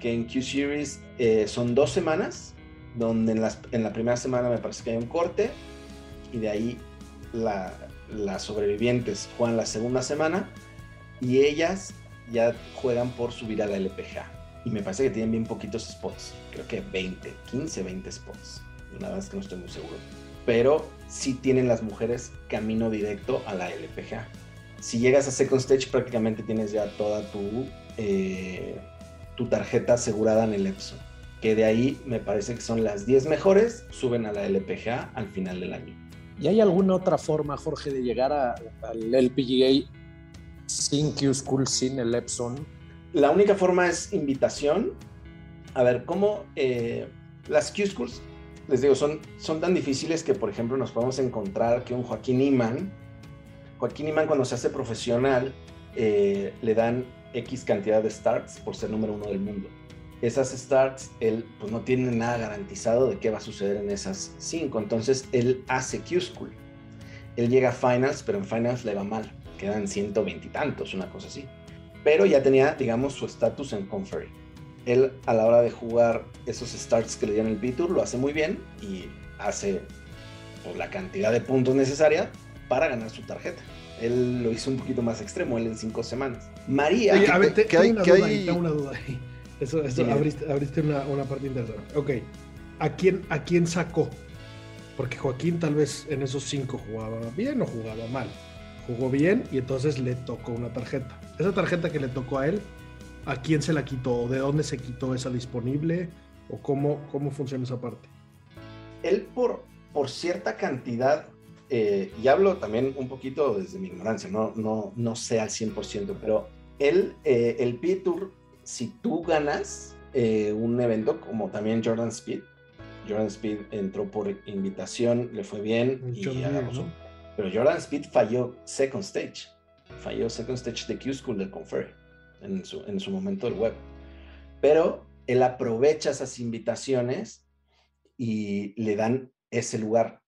que en Q Series eh, son dos semanas, donde en, las, en, la primera semana me parece que hay un corte y de ahí la, las sobrevivientes juegan la segunda semana y ellas ya juegan por subir a la LPGA. Y me parece que tienen bien poquitos spots, creo que 20, 15, 20 spots. Verdad es que no estoy muy seguro. Pero sí tienen las mujeres camino directo a la LPGA. Si llegas a Second Stage prácticamente tienes ya toda tu... Eh, tu tarjeta asegurada en el Epson. Que de ahí me parece que son las 10 mejores, suben a la LPGA al final del año. ¿Y hay alguna otra forma, Jorge, de llegar a, al LPGA sin Q School, sin el Epson? La única forma es invitación. A ver, ¿cómo eh, las Q Schools? Les digo, son, son tan difíciles que, por ejemplo, nos podemos encontrar que un Joaquín Iman, Joaquín Iman cuando se hace profesional, eh, le dan X cantidad de starts por ser número uno del mundo. Esas starts, él pues no tiene nada garantizado de qué va a suceder en esas cinco. Entonces, él hace Q-School. Él llega a Finals, pero en Finals le va mal. Quedan 120 y tantos, una cosa así. Pero ya tenía, digamos, su estatus en Conferry él a la hora de jugar esos starts que le dieron el B-Tour lo hace muy bien y hace pues, la cantidad de puntos necesaria para ganar su tarjeta. Él lo hizo un poquito más extremo, él en cinco semanas. María... a ver, te, hay, una, duda ahí, una duda ahí. Eso, eso abriste, abriste una, una, parte interesante. Ok, ¿A quién, ¿a quién sacó? Porque Joaquín tal vez en esos cinco jugaba bien o jugaba mal. Jugó bien y entonces le tocó una tarjeta. Esa tarjeta que le tocó a él ¿A quién se la quitó? ¿De dónde se quitó esa disponible? ¿O cómo, cómo funciona esa parte? Él por, por cierta cantidad, eh, y hablo también un poquito desde mi ignorancia, no, no, no sé al 100%, pero él, eh, el P-Tour, si tú ganas eh, un evento como también Jordan Speed, Jordan Speed entró por invitación, le fue bien, y pero Jordan Speed falló second stage, falló second stage de Q-School del Confer en su, momento del web. Pero él aprovecha esas invitaciones y le dan ese lugar.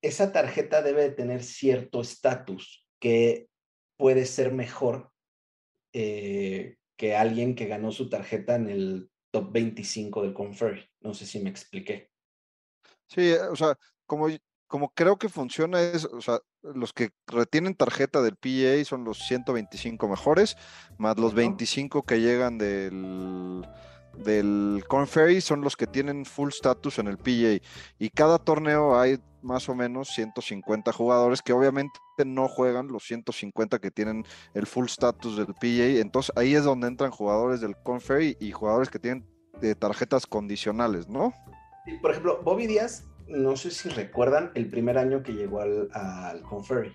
Esa tarjeta debe tener cierto estatus que puede ser mejor eh, que alguien que ganó su tarjeta en el top 25 del Confer. No sé si me expliqué. Sí, o sea, como como creo que funciona es, o sea, los que retienen tarjeta del PA son los 125 mejores, más los 25 que llegan del, del Corn Ferry son los que tienen full status en el PA. Y cada torneo hay más o menos 150 jugadores que obviamente no juegan los 150 que tienen el full status del PA. Entonces ahí es donde entran jugadores del Corn Ferry y jugadores que tienen de tarjetas condicionales, ¿no? Por ejemplo, Bobby Díaz no sé si recuerdan el primer año que llegó al, al Conferry,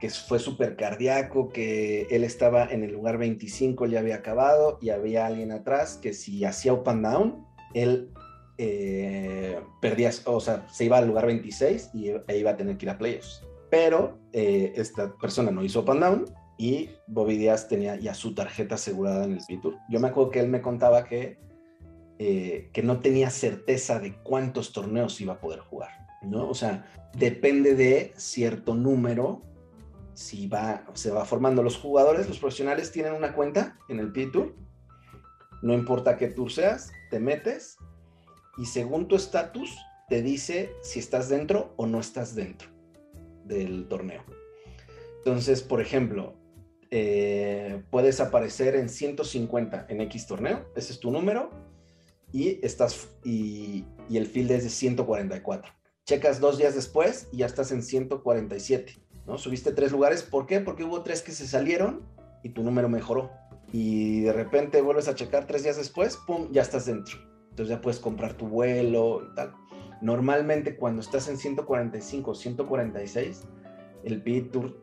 que fue súper cardíaco, que él estaba en el lugar 25, ya había acabado y había alguien atrás que si hacía up and down, él eh, perdía, o sea, se iba al lugar 26 y e iba a tener que ir a playoffs. Pero eh, esta persona no hizo up and down y Bobby Díaz tenía ya su tarjeta asegurada en el Tour. Yo me acuerdo que él me contaba que eh, que no tenía certeza de cuántos torneos iba a poder jugar, ¿no? O sea, depende de cierto número, si va, se va formando los jugadores, los profesionales tienen una cuenta en el P-Tour, no importa qué tour seas, te metes y según tu estatus te dice si estás dentro o no estás dentro del torneo. Entonces, por ejemplo, eh, puedes aparecer en 150 en X torneo, ese es tu número, y, estás, y, el field es de 144. Checas dos días después y ya estás en 147, ¿no? Subiste tres lugares, ¿por qué? Porque hubo tres que se salieron y tu número mejoró. Y de repente vuelves a checar tres días después, ¡pum!, ya estás dentro. Entonces ya puedes comprar tu vuelo y tal. Normalmente cuando estás en 145, 146, el PI Tour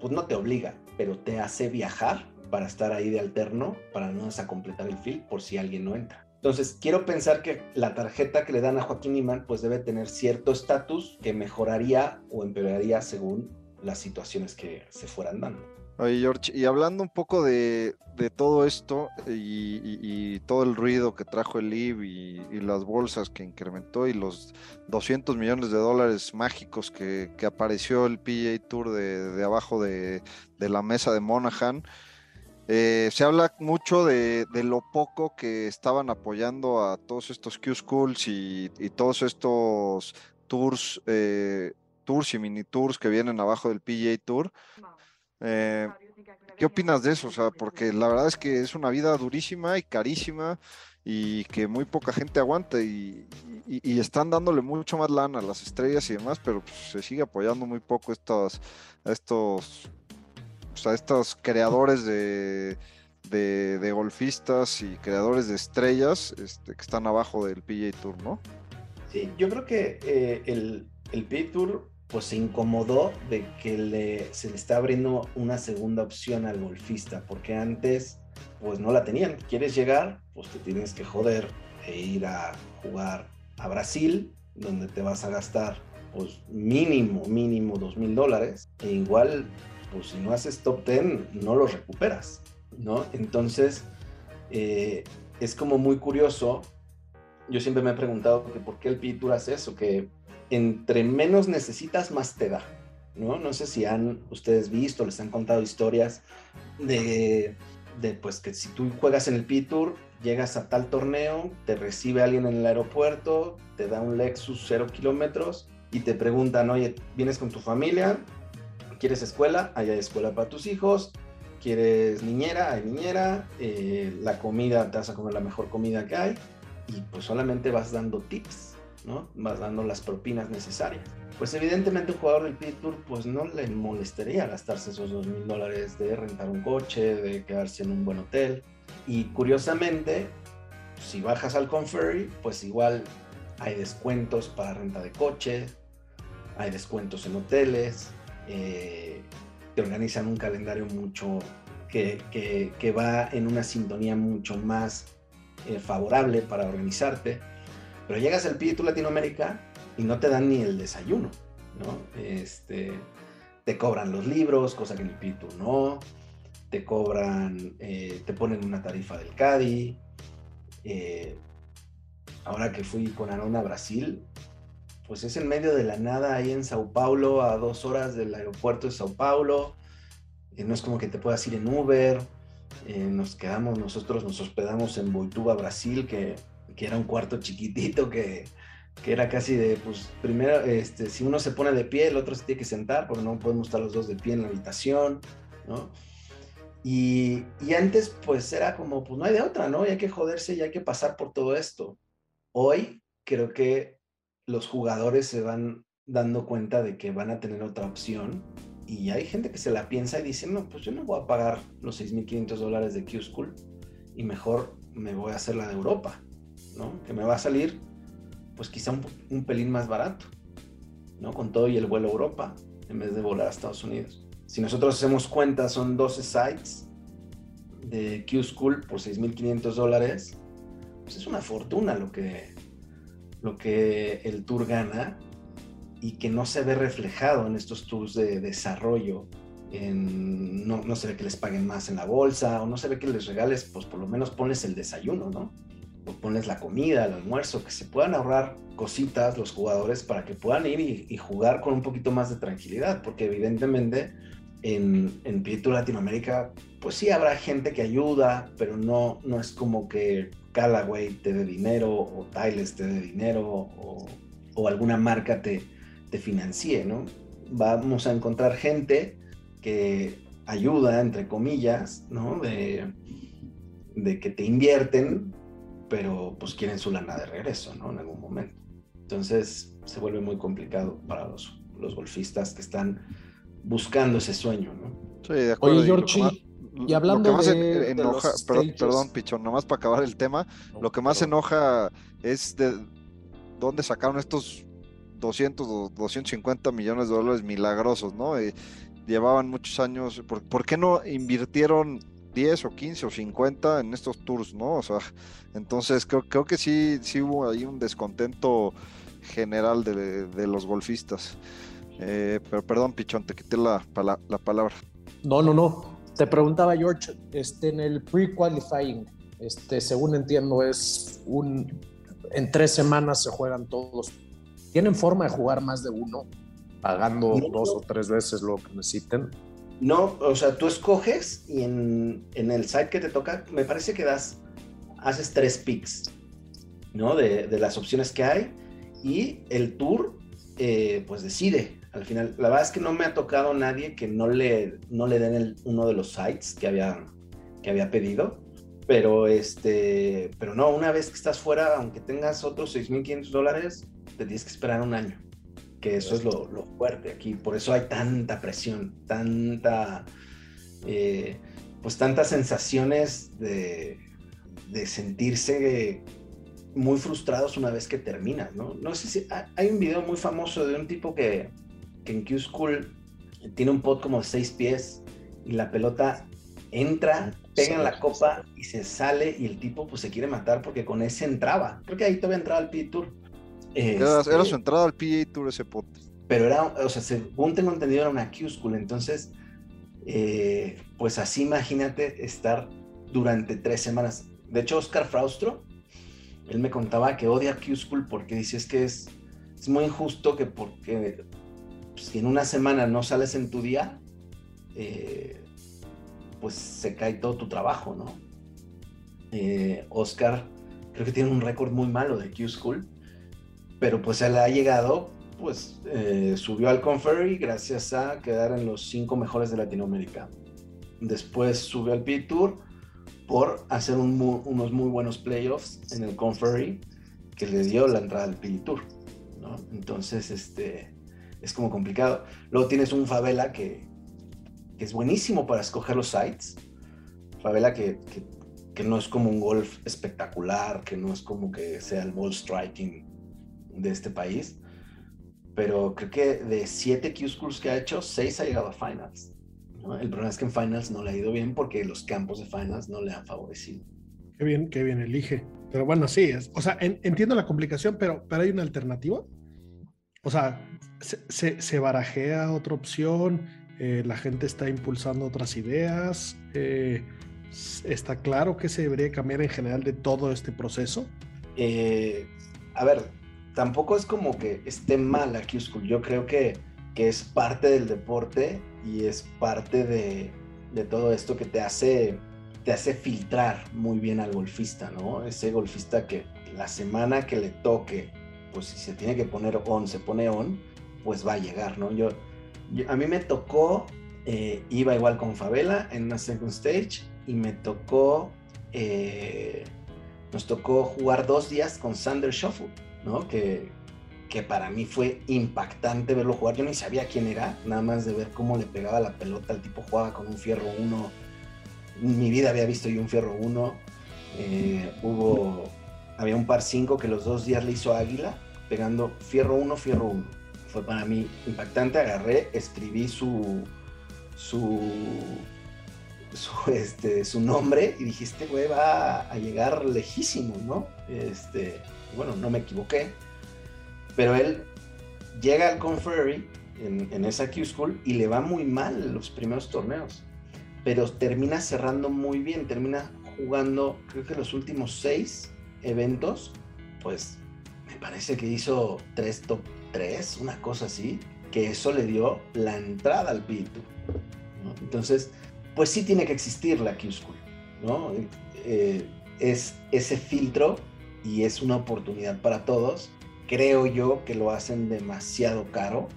pues no te obliga, pero te hace viajar para estar ahí de alterno, para no desacompletar el field por si alguien no entra. Entonces, quiero pensar que la tarjeta que le dan a Joaquín Iman, pues debe tener cierto estatus que mejoraría o empeoraría según las situaciones que se fueran dando. Oye, George, y hablando un poco de, todo esto y, todo el ruido que trajo el IB y, las bolsas que incrementó y los 200 millones de dólares mágicos que, apareció el PGA Tour de, abajo de, la mesa de Monaghan, eh, se habla mucho de, lo poco que estaban apoyando a todos estos Q-Schools y, todos estos tours, eh, tours y mini tours que vienen abajo del PGA Tour. Eh, ¿Qué opinas de eso? O sea, porque la verdad es que es una vida durísima y carísima y que muy poca gente aguanta y, están dándole mucho más lana a las estrellas y demás, pero pues, se sigue apoyando muy poco estos, estos a estos creadores de, de, golfistas y creadores de estrellas este, que están abajo del PGA Tour, ¿no? Sí, yo creo que eh, el, el PGA Tour pues se incomodó de que le, se le está abriendo una segunda opción al golfista, porque antes pues no la tenían. ¿Quieres llegar? Pues te tienes que joder e ir a jugar a Brasil, donde te vas a gastar pues mínimo, mínimo dos mil dólares, e igual, pues si no haces top 10, no los recuperas, ¿no? Entonces, eh, es como muy curioso. Yo siempre me he preguntado que por qué el P hace eso, que entre menos necesitas, más te da, ¿no? No sé si han ustedes visto, les han contado historias de, de pues que si tú juegas en el P-Tour, llegas a tal torneo, te recibe alguien en el aeropuerto, te da un Lexus cero kilómetros y te preguntan, oye, ¿vienes con tu familia? ¿Quieres escuela? Hay escuela para tus hijos. ¿Quieres niñera? Hay niñera. Eh, la comida, te vas a comer la mejor comida que hay. Y pues solamente vas dando tips, ¿no? Vas dando las propinas necesarias. Pues evidentemente un jugador del Pit Tour pues no le molestaría gastarse esos dos mil dólares de rentar un coche, de quedarse en un buen hotel. Y curiosamente, si bajas al Conferry, pues igual hay descuentos para renta de coche, hay descuentos en hoteles, eh, te organizan un calendario mucho que, que, va en una sintonía mucho más eh, favorable para organizarte. Pero llegas al PITU Latinoamérica y no te dan ni el desayuno, ¿no? Este, te cobran los libros, cosa que en el PITU no, te cobran, eh, te ponen una tarifa del CADI. ahora que fui con Arona a Brasil, pues es en medio de la nada ahí en Sao Paulo, a dos horas del aeropuerto de Sao Paulo. Eh, no es como que te puedas ir en Uber. Eh, nos quedamos, nosotros nos hospedamos en Boituva, Brasil, que, que era un cuarto chiquitito que, que, era casi de, pues primero, este, si uno se pone de pie, el otro se tiene que sentar, porque no podemos estar los dos de pie en la habitación, ¿no? Y, y antes, pues era como, pues no hay de otra, ¿no? Y hay que joderse y hay que pasar por todo esto. Hoy creo que los jugadores se van dando cuenta de que van a tener otra opción y hay gente que se la piensa y dice, no, pues yo no voy a pagar los 6.500 dólares de Q-School y mejor me voy a hacer la de Europa, ¿no? Que me va a salir pues quizá un, pelín más barato, ¿no? Con todo y el vuelo a Europa en vez de volar a Estados Unidos. Si nosotros hacemos cuenta, son 12 sites de Q-School por 6.500 dólares, pues es una fortuna lo que, lo que el tour gana y que no se ve reflejado en estos tours de desarrollo. no, no, se ve que les paguen más en la bolsa o no se ve que les regales, pues por lo menos pones el desayuno, ¿no? O pones la comida, el almuerzo, que se puedan ahorrar cositas los jugadores para que puedan ir y, jugar con un poquito más de tranquilidad, porque evidentemente en, en Latinoamérica, pues sí habrá gente que ayuda, pero no, no es como que Callaway te dé dinero o Tiles te dé dinero o, alguna marca te, te financie, ¿no? Vamos a encontrar gente que ayuda, entre comillas, ¿no? De, de que te invierten, pero pues quieren su lana de regreso, ¿no? En algún momento. Entonces se vuelve muy complicado para los, los golfistas que están buscando ese sueño, ¿no? Sí, de acuerdo. Oye, George, y hablando de, enoja, perdón, perdón, Pichón, nomás para acabar el tema, lo que más enoja es de dónde sacaron estos 200 o 250 millones de dólares milagrosos, ¿no? llevaban muchos años, ¿por, qué no invirtieron 10 o 15 o 50 en estos tours, ¿no? O sea, entonces creo, creo que sí, sí hubo ahí un descontento general de, los golfistas. Eh, pero perdón, Pichón, te quité la, la palabra. No, no, no. Te preguntaba George, este, en el pre-qualifying, este, según entiendo, es un. En tres semanas se juegan todos. ¿Tienen forma de jugar más de uno, pagando dos o tres veces lo que necesiten? No, o sea, tú escoges y en, en, el site que te toca, me parece que das, haces tres picks, ¿no? De, de las opciones que hay y el tour, eh, pues decide al final. La verdad es que no me ha tocado nadie que no le, no le den el, uno de los sites que había, que había pedido. Pero, este, pero no, una vez que estás fuera, aunque tengas otros 6.500 dólares, te tienes que esperar un año. Que eso es lo, lo fuerte aquí. Por eso hay tanta presión, tanta, eh, pues tantas sensaciones de, de sentirse muy frustrados una vez que terminas, ¿no? No sé si hay un video muy famoso de un tipo que, en Q School tiene un pot como de seis pies y la pelota entra, pega en la copa y se sale y el tipo pues se quiere matar porque con ese entraba. Creo que ahí todavía entraba el P Tour. Era, Este, era su entrada al PGA Tour ese pot. pero era, o sea, según tengo entendido, era una Q-School. Entonces, eh, pues así imagínate estar durante tres semanas. De hecho, Oscar Fraustro, él me contaba que odia Q-School porque dice es que es, es muy injusto que porque pues, si en una semana no sales en tu día, eh, pues se cae todo tu trabajo, ¿no? Eh, Oscar creo que tiene un récord muy malo de Q-School, pero pues él ha llegado, pues eh, subió al Conferry gracias a quedar en los cinco mejores de Latinoamérica. Después subió al P Tour por hacer unos muy buenos playoffs en el Conferry que le dio la entrada al P Tour. ¿no? Entonces, este, es como complicado. Luego tienes un Favela que, que es buenísimo para escoger los sites. Favela que, que, no es como un golf espectacular, que no es como que sea el ball striking de este país. Pero creo que de siete Q-Schools que ha hecho, seis ha llegado a finals. El problema es que en finals no le ha ido bien porque los campos de finals no le han favorecido. Qué bien, qué bien elige. Pero bueno, sí, es, o sea, en- entiendo la complicación, pero, pero hay una alternativa. O sea, se, se- se barajea otra opción, eh, la gente está impulsando otras ideas. eh, está claro que se debería cambiar en general de todo este proceso. Eh, a ver, tampoco es como que esté mal la Q-School. Yo creo que, que es parte del deporte y es parte de, de todo esto que te hace, te hace filtrar muy bien al golfista, ¿no? Ese golfista que la semana que le toque, pues si se tiene que poner on, se pone on, pues va a llegar, ¿no? Yo, a mí me tocó, eh, iba igual con Favela en una second stage y me tocó... eh, nos tocó jugar dos días con Sander Shuffle, ¿no? Que, que para mí fue impactante verlo jugar. Yo ni sabía quién era, nada más de ver cómo le pegaba la pelota. El tipo jugaba con un fierro 1. En mi vida había visto yo un fierro 1. Eh, hubo, había un par 5 que los dos días le hizo Águila, pegando fierro 1, fierro 1. Fue para mí impactante. Agarré, escribí su, su, este, su nombre y dije, este güey va a llegar lejísimo, ¿no? Este, bueno, no me equivoqué, pero él llega al Conferry en, en esa Q-School y le va muy mal en los primeros torneos, pero termina cerrando muy bien, termina jugando, creo que los últimos seis eventos, pues me parece que hizo tres top 3, una cosa así, que eso le dio la entrada al PIT. ¿no? Entonces, pues sí tiene que existir la Q-School, ¿no? Eh, es ese filtro y es una oportunidad para todos. Creo yo que lo hacen demasiado caro,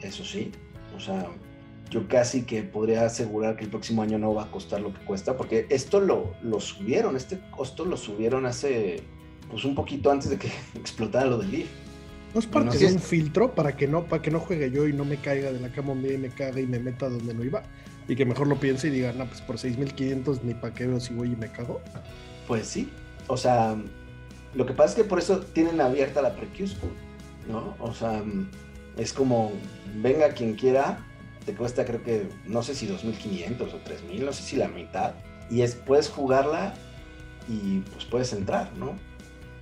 eso sí. O sea, yo casi que podría asegurar que el próximo año no va a costar lo que cuesta, porque esto lo, lo subieron, este costo lo subieron hace, pues un poquito antes de que explotara lo del Leaf. ¿No es parte No de un filtro para que no, para que no juegue yo y no me caiga de la cama un día y me cague y me meta donde no iba? Y que mejor lo piense y diga, no, pues por 6.500 ni para qué veo si voy y me cago. Pues sí, o sea, lo que pasa es que por eso tienen abierta la pre School, ¿no? O sea, es como, venga quien quiera, te cuesta creo que, no sé si 2.500 o 3.000, no sé si la mitad, y es, puedes jugarla y pues puedes entrar, ¿no?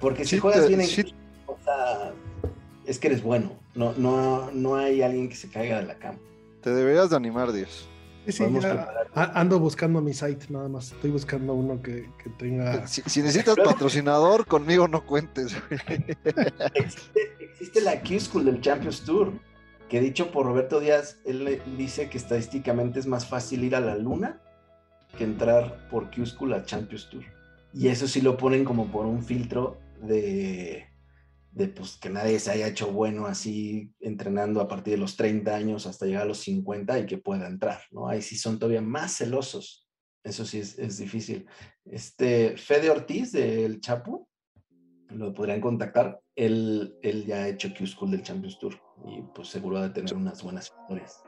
Porque si Sí, juegas bien en sí. o sea, es que eres bueno, no, no, no hay alguien que se caiga de la cama. Te deberías de animar, Dios. Sí, ya- ando buscando mi site nada más. Estoy buscando uno que, que tenga... Si, si necesitas patrocinador, conmigo no cuentes. existe, existe la Q School del Champions Tour, que dicho por Roberto Díaz, él le dice que estadísticamente es más fácil ir a la luna que entrar por Q School a Champions Tour. Y eso sí lo ponen como por un filtro de, de pues, que nadie se haya hecho bueno así entrenando a partir de los 30 años hasta llegar a los 50 y que pueda entrar, ¿no? Ahí sí son todavía más celosos. Eso sí es, es difícil. Este Fede Ortiz del Chapo, lo podrían contactar. Él, él ya ha hecho Q School del Champions Tour y pues seguro de tener unas buenas historias.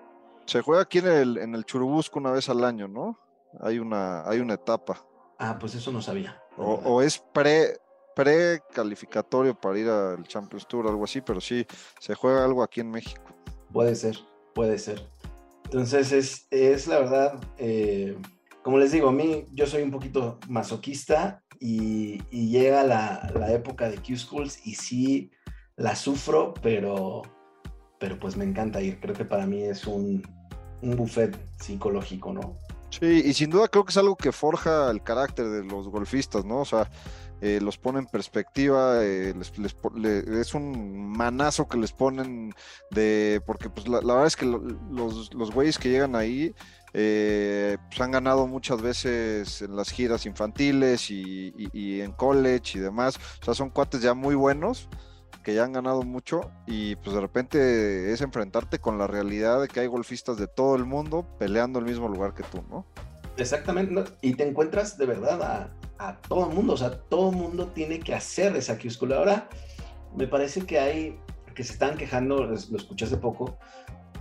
Se juega aquí en el, en el Churubusco una vez al año, ¿no? Hay una, hay una etapa. Ah, pues eso no sabía. O, o es pre pre calificatorio para ir al Champions Tour, algo así, pero sí, se juega algo aquí en México. Puede ser, puede ser. Entonces es, es la verdad, eh, como les digo, a mí yo soy un poquito masoquista y, y llega la, la época de Q Schools y sí, la sufro, pero, pero pues me encanta ir. Creo que para mí es un, un buffet psicológico, ¿no? Sí, y sin duda creo que es algo que forja el carácter de los golfistas, ¿no? O sea, eh, los pone en perspectiva, eh, les, les, le, es un manazo que les ponen de, porque pues la, verdad es que lo, los, los güeyes que llegan ahí eh, pues han ganado muchas veces en las giras infantiles y, y, y, en college y demás, o sea, son cuates ya muy buenos que ya han ganado mucho y pues de repente es enfrentarte con la realidad de que hay golfistas de todo el mundo peleando el mismo lugar que tú, ¿no? Exactamente, y te encuentras de verdad a, a todo el mundo, o sea, todo el mundo tiene que hacer esa Q-School. Ahora, me parece que hay, que se están quejando, lo escuché hace poco,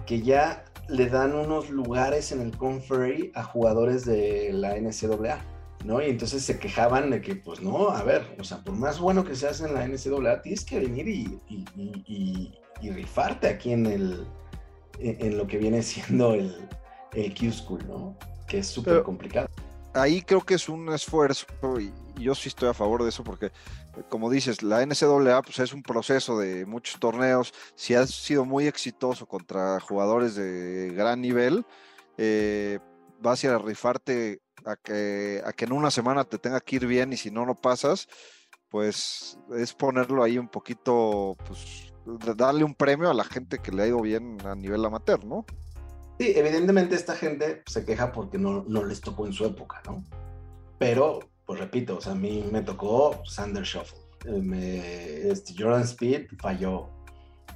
que ya le dan unos lugares en el Conferry a jugadores de la NCAA ¿no? Y entonces se quejaban de que, pues no, a ver, o sea, por más bueno que seas en la NCAA, tienes que venir y, y, y, y rifarte aquí en, el, en, lo que viene siendo el, el Q-School, ¿no? Que es súper complicado. Ahí creo que es un esfuerzo y yo sí estoy a favor de eso porque, como dices, la NCAA pues, es un proceso de muchos torneos. Si has sido muy exitoso contra jugadores de gran nivel, eh, vas a ir a rifarte a que, a que en una semana te tenga que ir bien y si no, no pasas, pues es ponerlo ahí un poquito, pues darle un premio a la gente que le ha ido bien a nivel amateur, ¿no? Sí, evidentemente esta gente se queja porque no, no les tocó en su época, ¿no? Pero, pues repito, o sea, a mí me tocó Sander Shuffle, eh, me, este, Jordan Speed falló,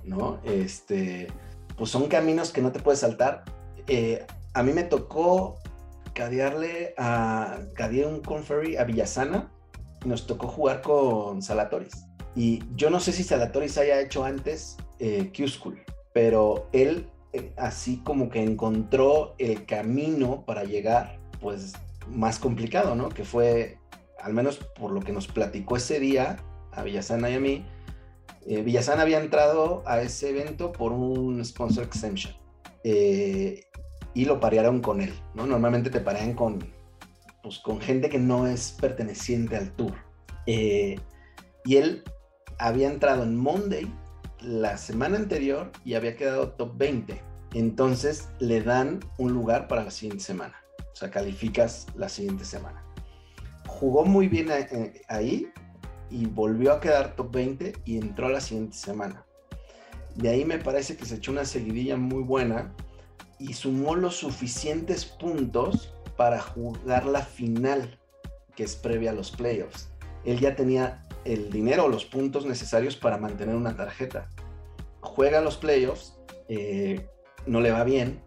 ¿no? Este, pues son caminos que no te puedes saltar. Eh, a mí me tocó cadearle a cadeé un conferry a Villasana y nos tocó jugar con Salatoris. Y yo no sé si Salatoris haya hecho antes eh, Q-School, pero él así como que encontró el camino para llegar, pues más complicado, ¿no? Que fue, al menos por lo que nos platicó ese día a Villasana y a mí, eh, Villasana había entrado a ese evento por un sponsor exemption. Eh, y lo parearon con él, ¿no? Normalmente te parean con, pues, con gente que no es perteneciente al tour. Eh, y él había entrado en Monday la semana anterior y había quedado top 20. Entonces le dan un lugar para la siguiente semana. O sea, calificas la siguiente semana. Jugó muy bien ahí y volvió a quedar top 20 y entró la siguiente semana. De ahí me parece que se echó una seguidilla muy buena y sumó los suficientes puntos para jugar la final, que es previa a los playoffs. Él ya tenía el dinero o los puntos necesarios para mantener una tarjeta. Juega los playoffs, eh, no le va bien,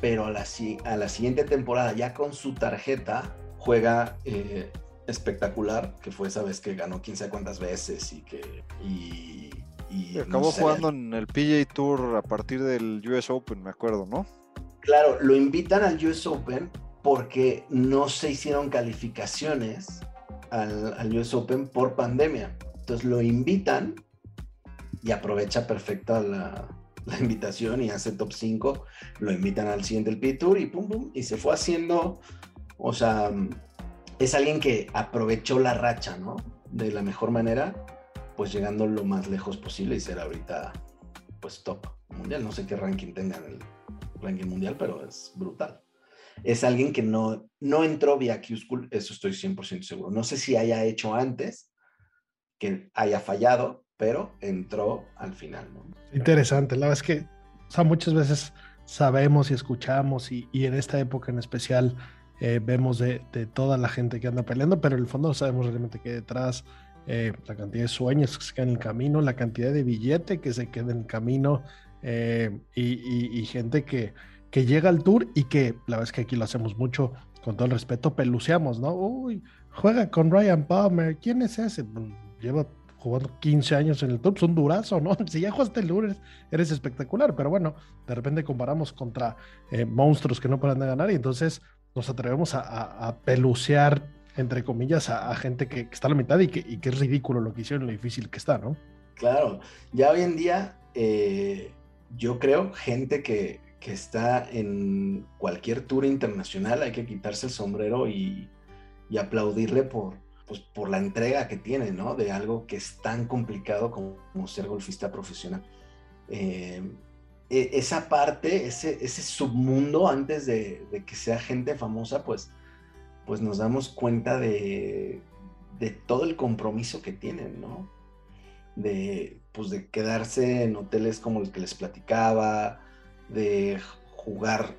pero a la, a la, siguiente temporada, ya con su tarjeta, juega eh, espectacular, que fue esa vez que ganó quién sabe cuántas veces y que... Y, y acabó no sé, jugando en el PGA Tour a partir del US Open, me acuerdo, ¿no? Claro, lo invitan al US Open porque no se hicieron calificaciones al, al, US Open por pandemia. Entonces lo invitan y aprovecha perfecta la, invitación y hace top 5. Lo invitan al siguiente el P-Tour y pum, pum, y se fue haciendo, o sea, es alguien que aprovechó la racha, ¿no? De la mejor manera, pues llegando lo más lejos posible y ser ahorita, pues top mundial. No sé qué ranking tenga en el ranking mundial, pero es brutal. Es alguien que no, no entró vía Q-School, eso estoy 100% seguro. No sé si haya hecho antes, que haya fallado, pero entró al final. Interesante, la verdad es que o muchas veces sabemos y escuchamos y, y en esta época en especial eh, vemos de, de, toda la gente que anda peleando, pero en el fondo no sabemos realmente qué detrás, eh, la cantidad de sueños que se quedan en el camino, la cantidad de billete que se queda en el camino eh, y, y, gente que, que llega al tour y que la es que aquí lo hacemos mucho, con todo el respeto, peluceamos, ¿no? Uy, juega con Ryan Palmer, ¿quién es ese? Pues, lleva jugando 15 años en el tour, pues un durazo, ¿no? Si ya jugaste el tour, eres, espectacular, pero bueno, de repente comparamos contra eh, monstruos que no paran de ganar y entonces nos atrevemos a, a, pelucear, entre comillas, a, gente que, está a la mitad y que, y que, es ridículo lo que hicieron, lo difícil que está, ¿no? Claro, ya hoy en día, eh, yo creo, gente que, que, está en cualquier tour internacional, hay que quitarse el sombrero y, y aplaudirle por, pues por la entrega que tiene, ¿no? De algo que es tan complicado como, ser golfista profesional. Eh, e, esa parte, ese, ese submundo antes de, que sea gente famosa, pues, pues nos damos cuenta de, de todo el compromiso que tienen, ¿no? De, pues de quedarse en hoteles como el que les platicaba, de jugar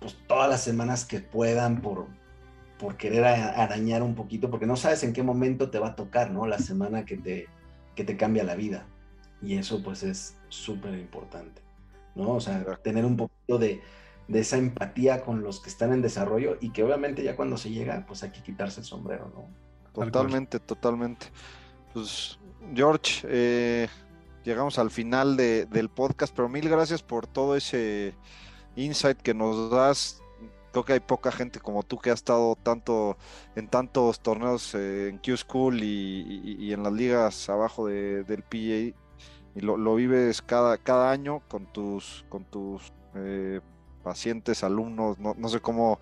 pues todas las semanas que puedan por, por querer arañar un poquito, porque no sabes en qué momento te va a tocar, ¿no? La semana que te, que te cambia la vida. Y eso pues es súper importante, ¿no? O sea, tener un poquito de, de, esa empatía con los que están en desarrollo y que obviamente ya cuando se llega, pues hay que quitarse el sombrero, ¿no? Totalmente, totalmente. Pues George, eh, llegamos al final de, del podcast, pero mil gracias por todo ese insight que nos das creo que hay poca gente como tú que ha estado tanto en tantos torneos eh, en Q School y, en las ligas abajo del PA y lo, vives cada, cada año con tus, con tus eh, pacientes, alumnos, no, sé cómo,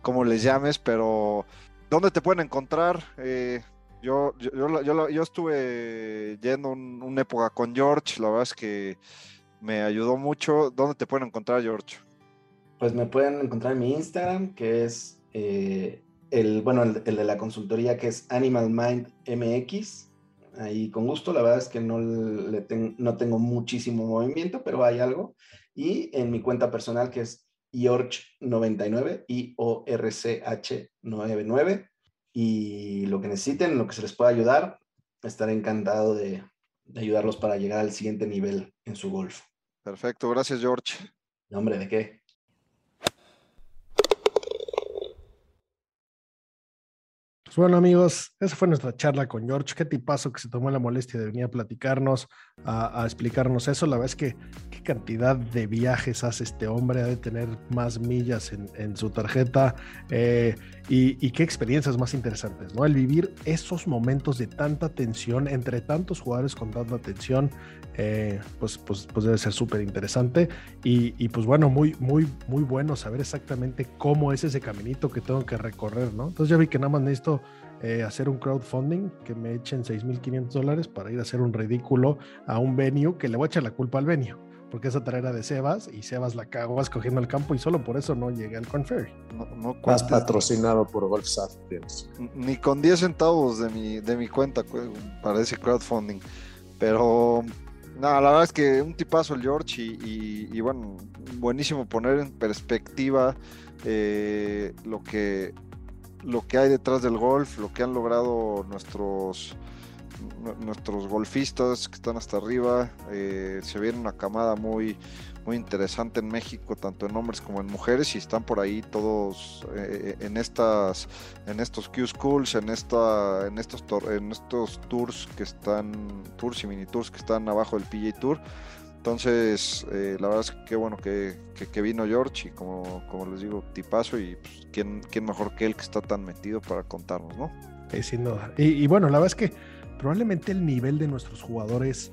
cómo les llames, pero ¿dónde te pueden encontrar? Eh, yo, yo, yo, estuve yendo una época con George, la verdad es que me ayudó mucho. ¿Dónde te pueden encontrar, George? Pues me pueden encontrar en mi Instagram, que es eh, el, bueno, el, de la consultoría, que es Animal Mind MX. Ahí con gusto, la verdad es que no, le no tengo muchísimo movimiento, pero hay algo. Y en mi cuenta personal, que es IORCH99, I-O-R-C-H-99. Y lo que necesiten, lo que se les pueda ayudar, estaré encantado de, de ayudarlos para llegar al siguiente nivel en su golf. Perfecto, gracias George. hombre, ¿de qué? Pues bueno amigos, esa fue nuestra charla con George. Qué tipazo que se tomó la molestia de venir a platicarnos, a, explicarnos eso. La verdad es que qué cantidad de viajes hace este hombre, ha de tener más millas en, su tarjeta eh, y, qué experiencias más interesantes, ¿no? El vivir esos momentos de tanta tensión entre tantos jugadores con tanta tensión, eh, pues, pues, pues debe ser súper interesante y, y, pues bueno, muy, muy, muy bueno saber exactamente cómo es ese caminito que tengo que recorrer, ¿no? Entonces ya vi que nada más necesito eh, hacer un crowdfunding, que me echen 6.500 dólares para ir a hacer un ridículo a un venue que le voy a echar la culpa al venue. Porque esa tarea era de Sebas y Sebas la cagó escogiendo el campo y solo por eso no llegué al Conferry. No, Más patrocinado por Golf Ni con 10 centavos de mi, de mi cuenta para ese crowdfunding. Pero no, la verdad es que un tipazo el George y, bueno, buenísimo poner en perspectiva eh, lo que lo que hay detrás del golf, lo que han logrado nuestros nuestros golfistas que están hasta arriba. Eh, se viene una camada muy, muy interesante en México, tanto en hombres como en mujeres, y están por ahí todos eh, en estas, en estos Q schools, en esta, en estos en estos tours que están, tours y mini tours que están abajo del PJ Tour. Entonces, eh, la verdad es que bueno que, vino George y como, como les digo, tipazo y pues, ¿quién, ¿quién, mejor que él que está tan metido para contarnos, ¿no? sin duda. Y, bueno, la verdad es que probablemente el nivel de nuestros jugadores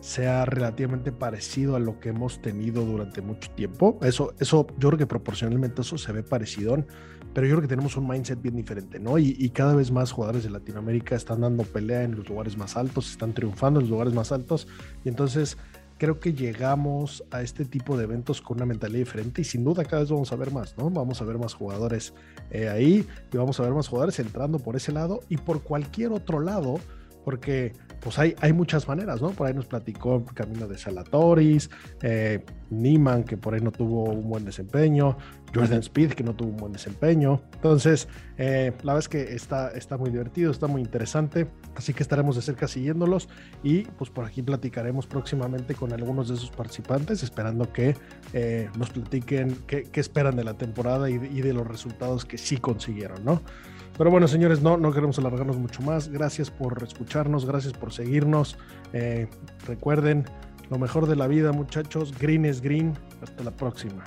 sea relativamente parecido a lo que hemos tenido durante mucho tiempo. Eso, eso yo creo que proporcionalmente eso se ve parecido, pero yo creo que tenemos un mindset bien diferente, ¿no? Y, y, cada vez más jugadores de Latinoamérica están dando pelea en los lugares más altos, están triunfando en los lugares más altos, y entonces creo que llegamos a este tipo de eventos con una mentalidad diferente y sin duda cada vez vamos a ver más, ¿no? Vamos a ver más jugadores eh, ahí y vamos a ver más jugadores entrando por ese lado y por cualquier otro lado, porque pues hay, hay muchas maneras, ¿no? Por ahí nos platicó Camino de Salatoris, eh, Niman, que por ahí no tuvo un buen desempeño, Jordan Speed, que no tuvo un buen desempeño. Entonces, eh, la verdad es que está, está muy divertido, está muy interesante, así que estaremos de cerca siguiéndolos y pues por aquí platicaremos próximamente con algunos de esos participantes, esperando que eh, nos platiquen qué, qué, esperan de la temporada y de, y de los resultados que sí consiguieron, ¿no? Pero bueno, señores, no, no queremos alargarnos mucho más. Gracias por escucharnos, gracias por seguirnos. Eh, recuerden, lo mejor de la vida, muchachos. Green es green. Hasta la próxima.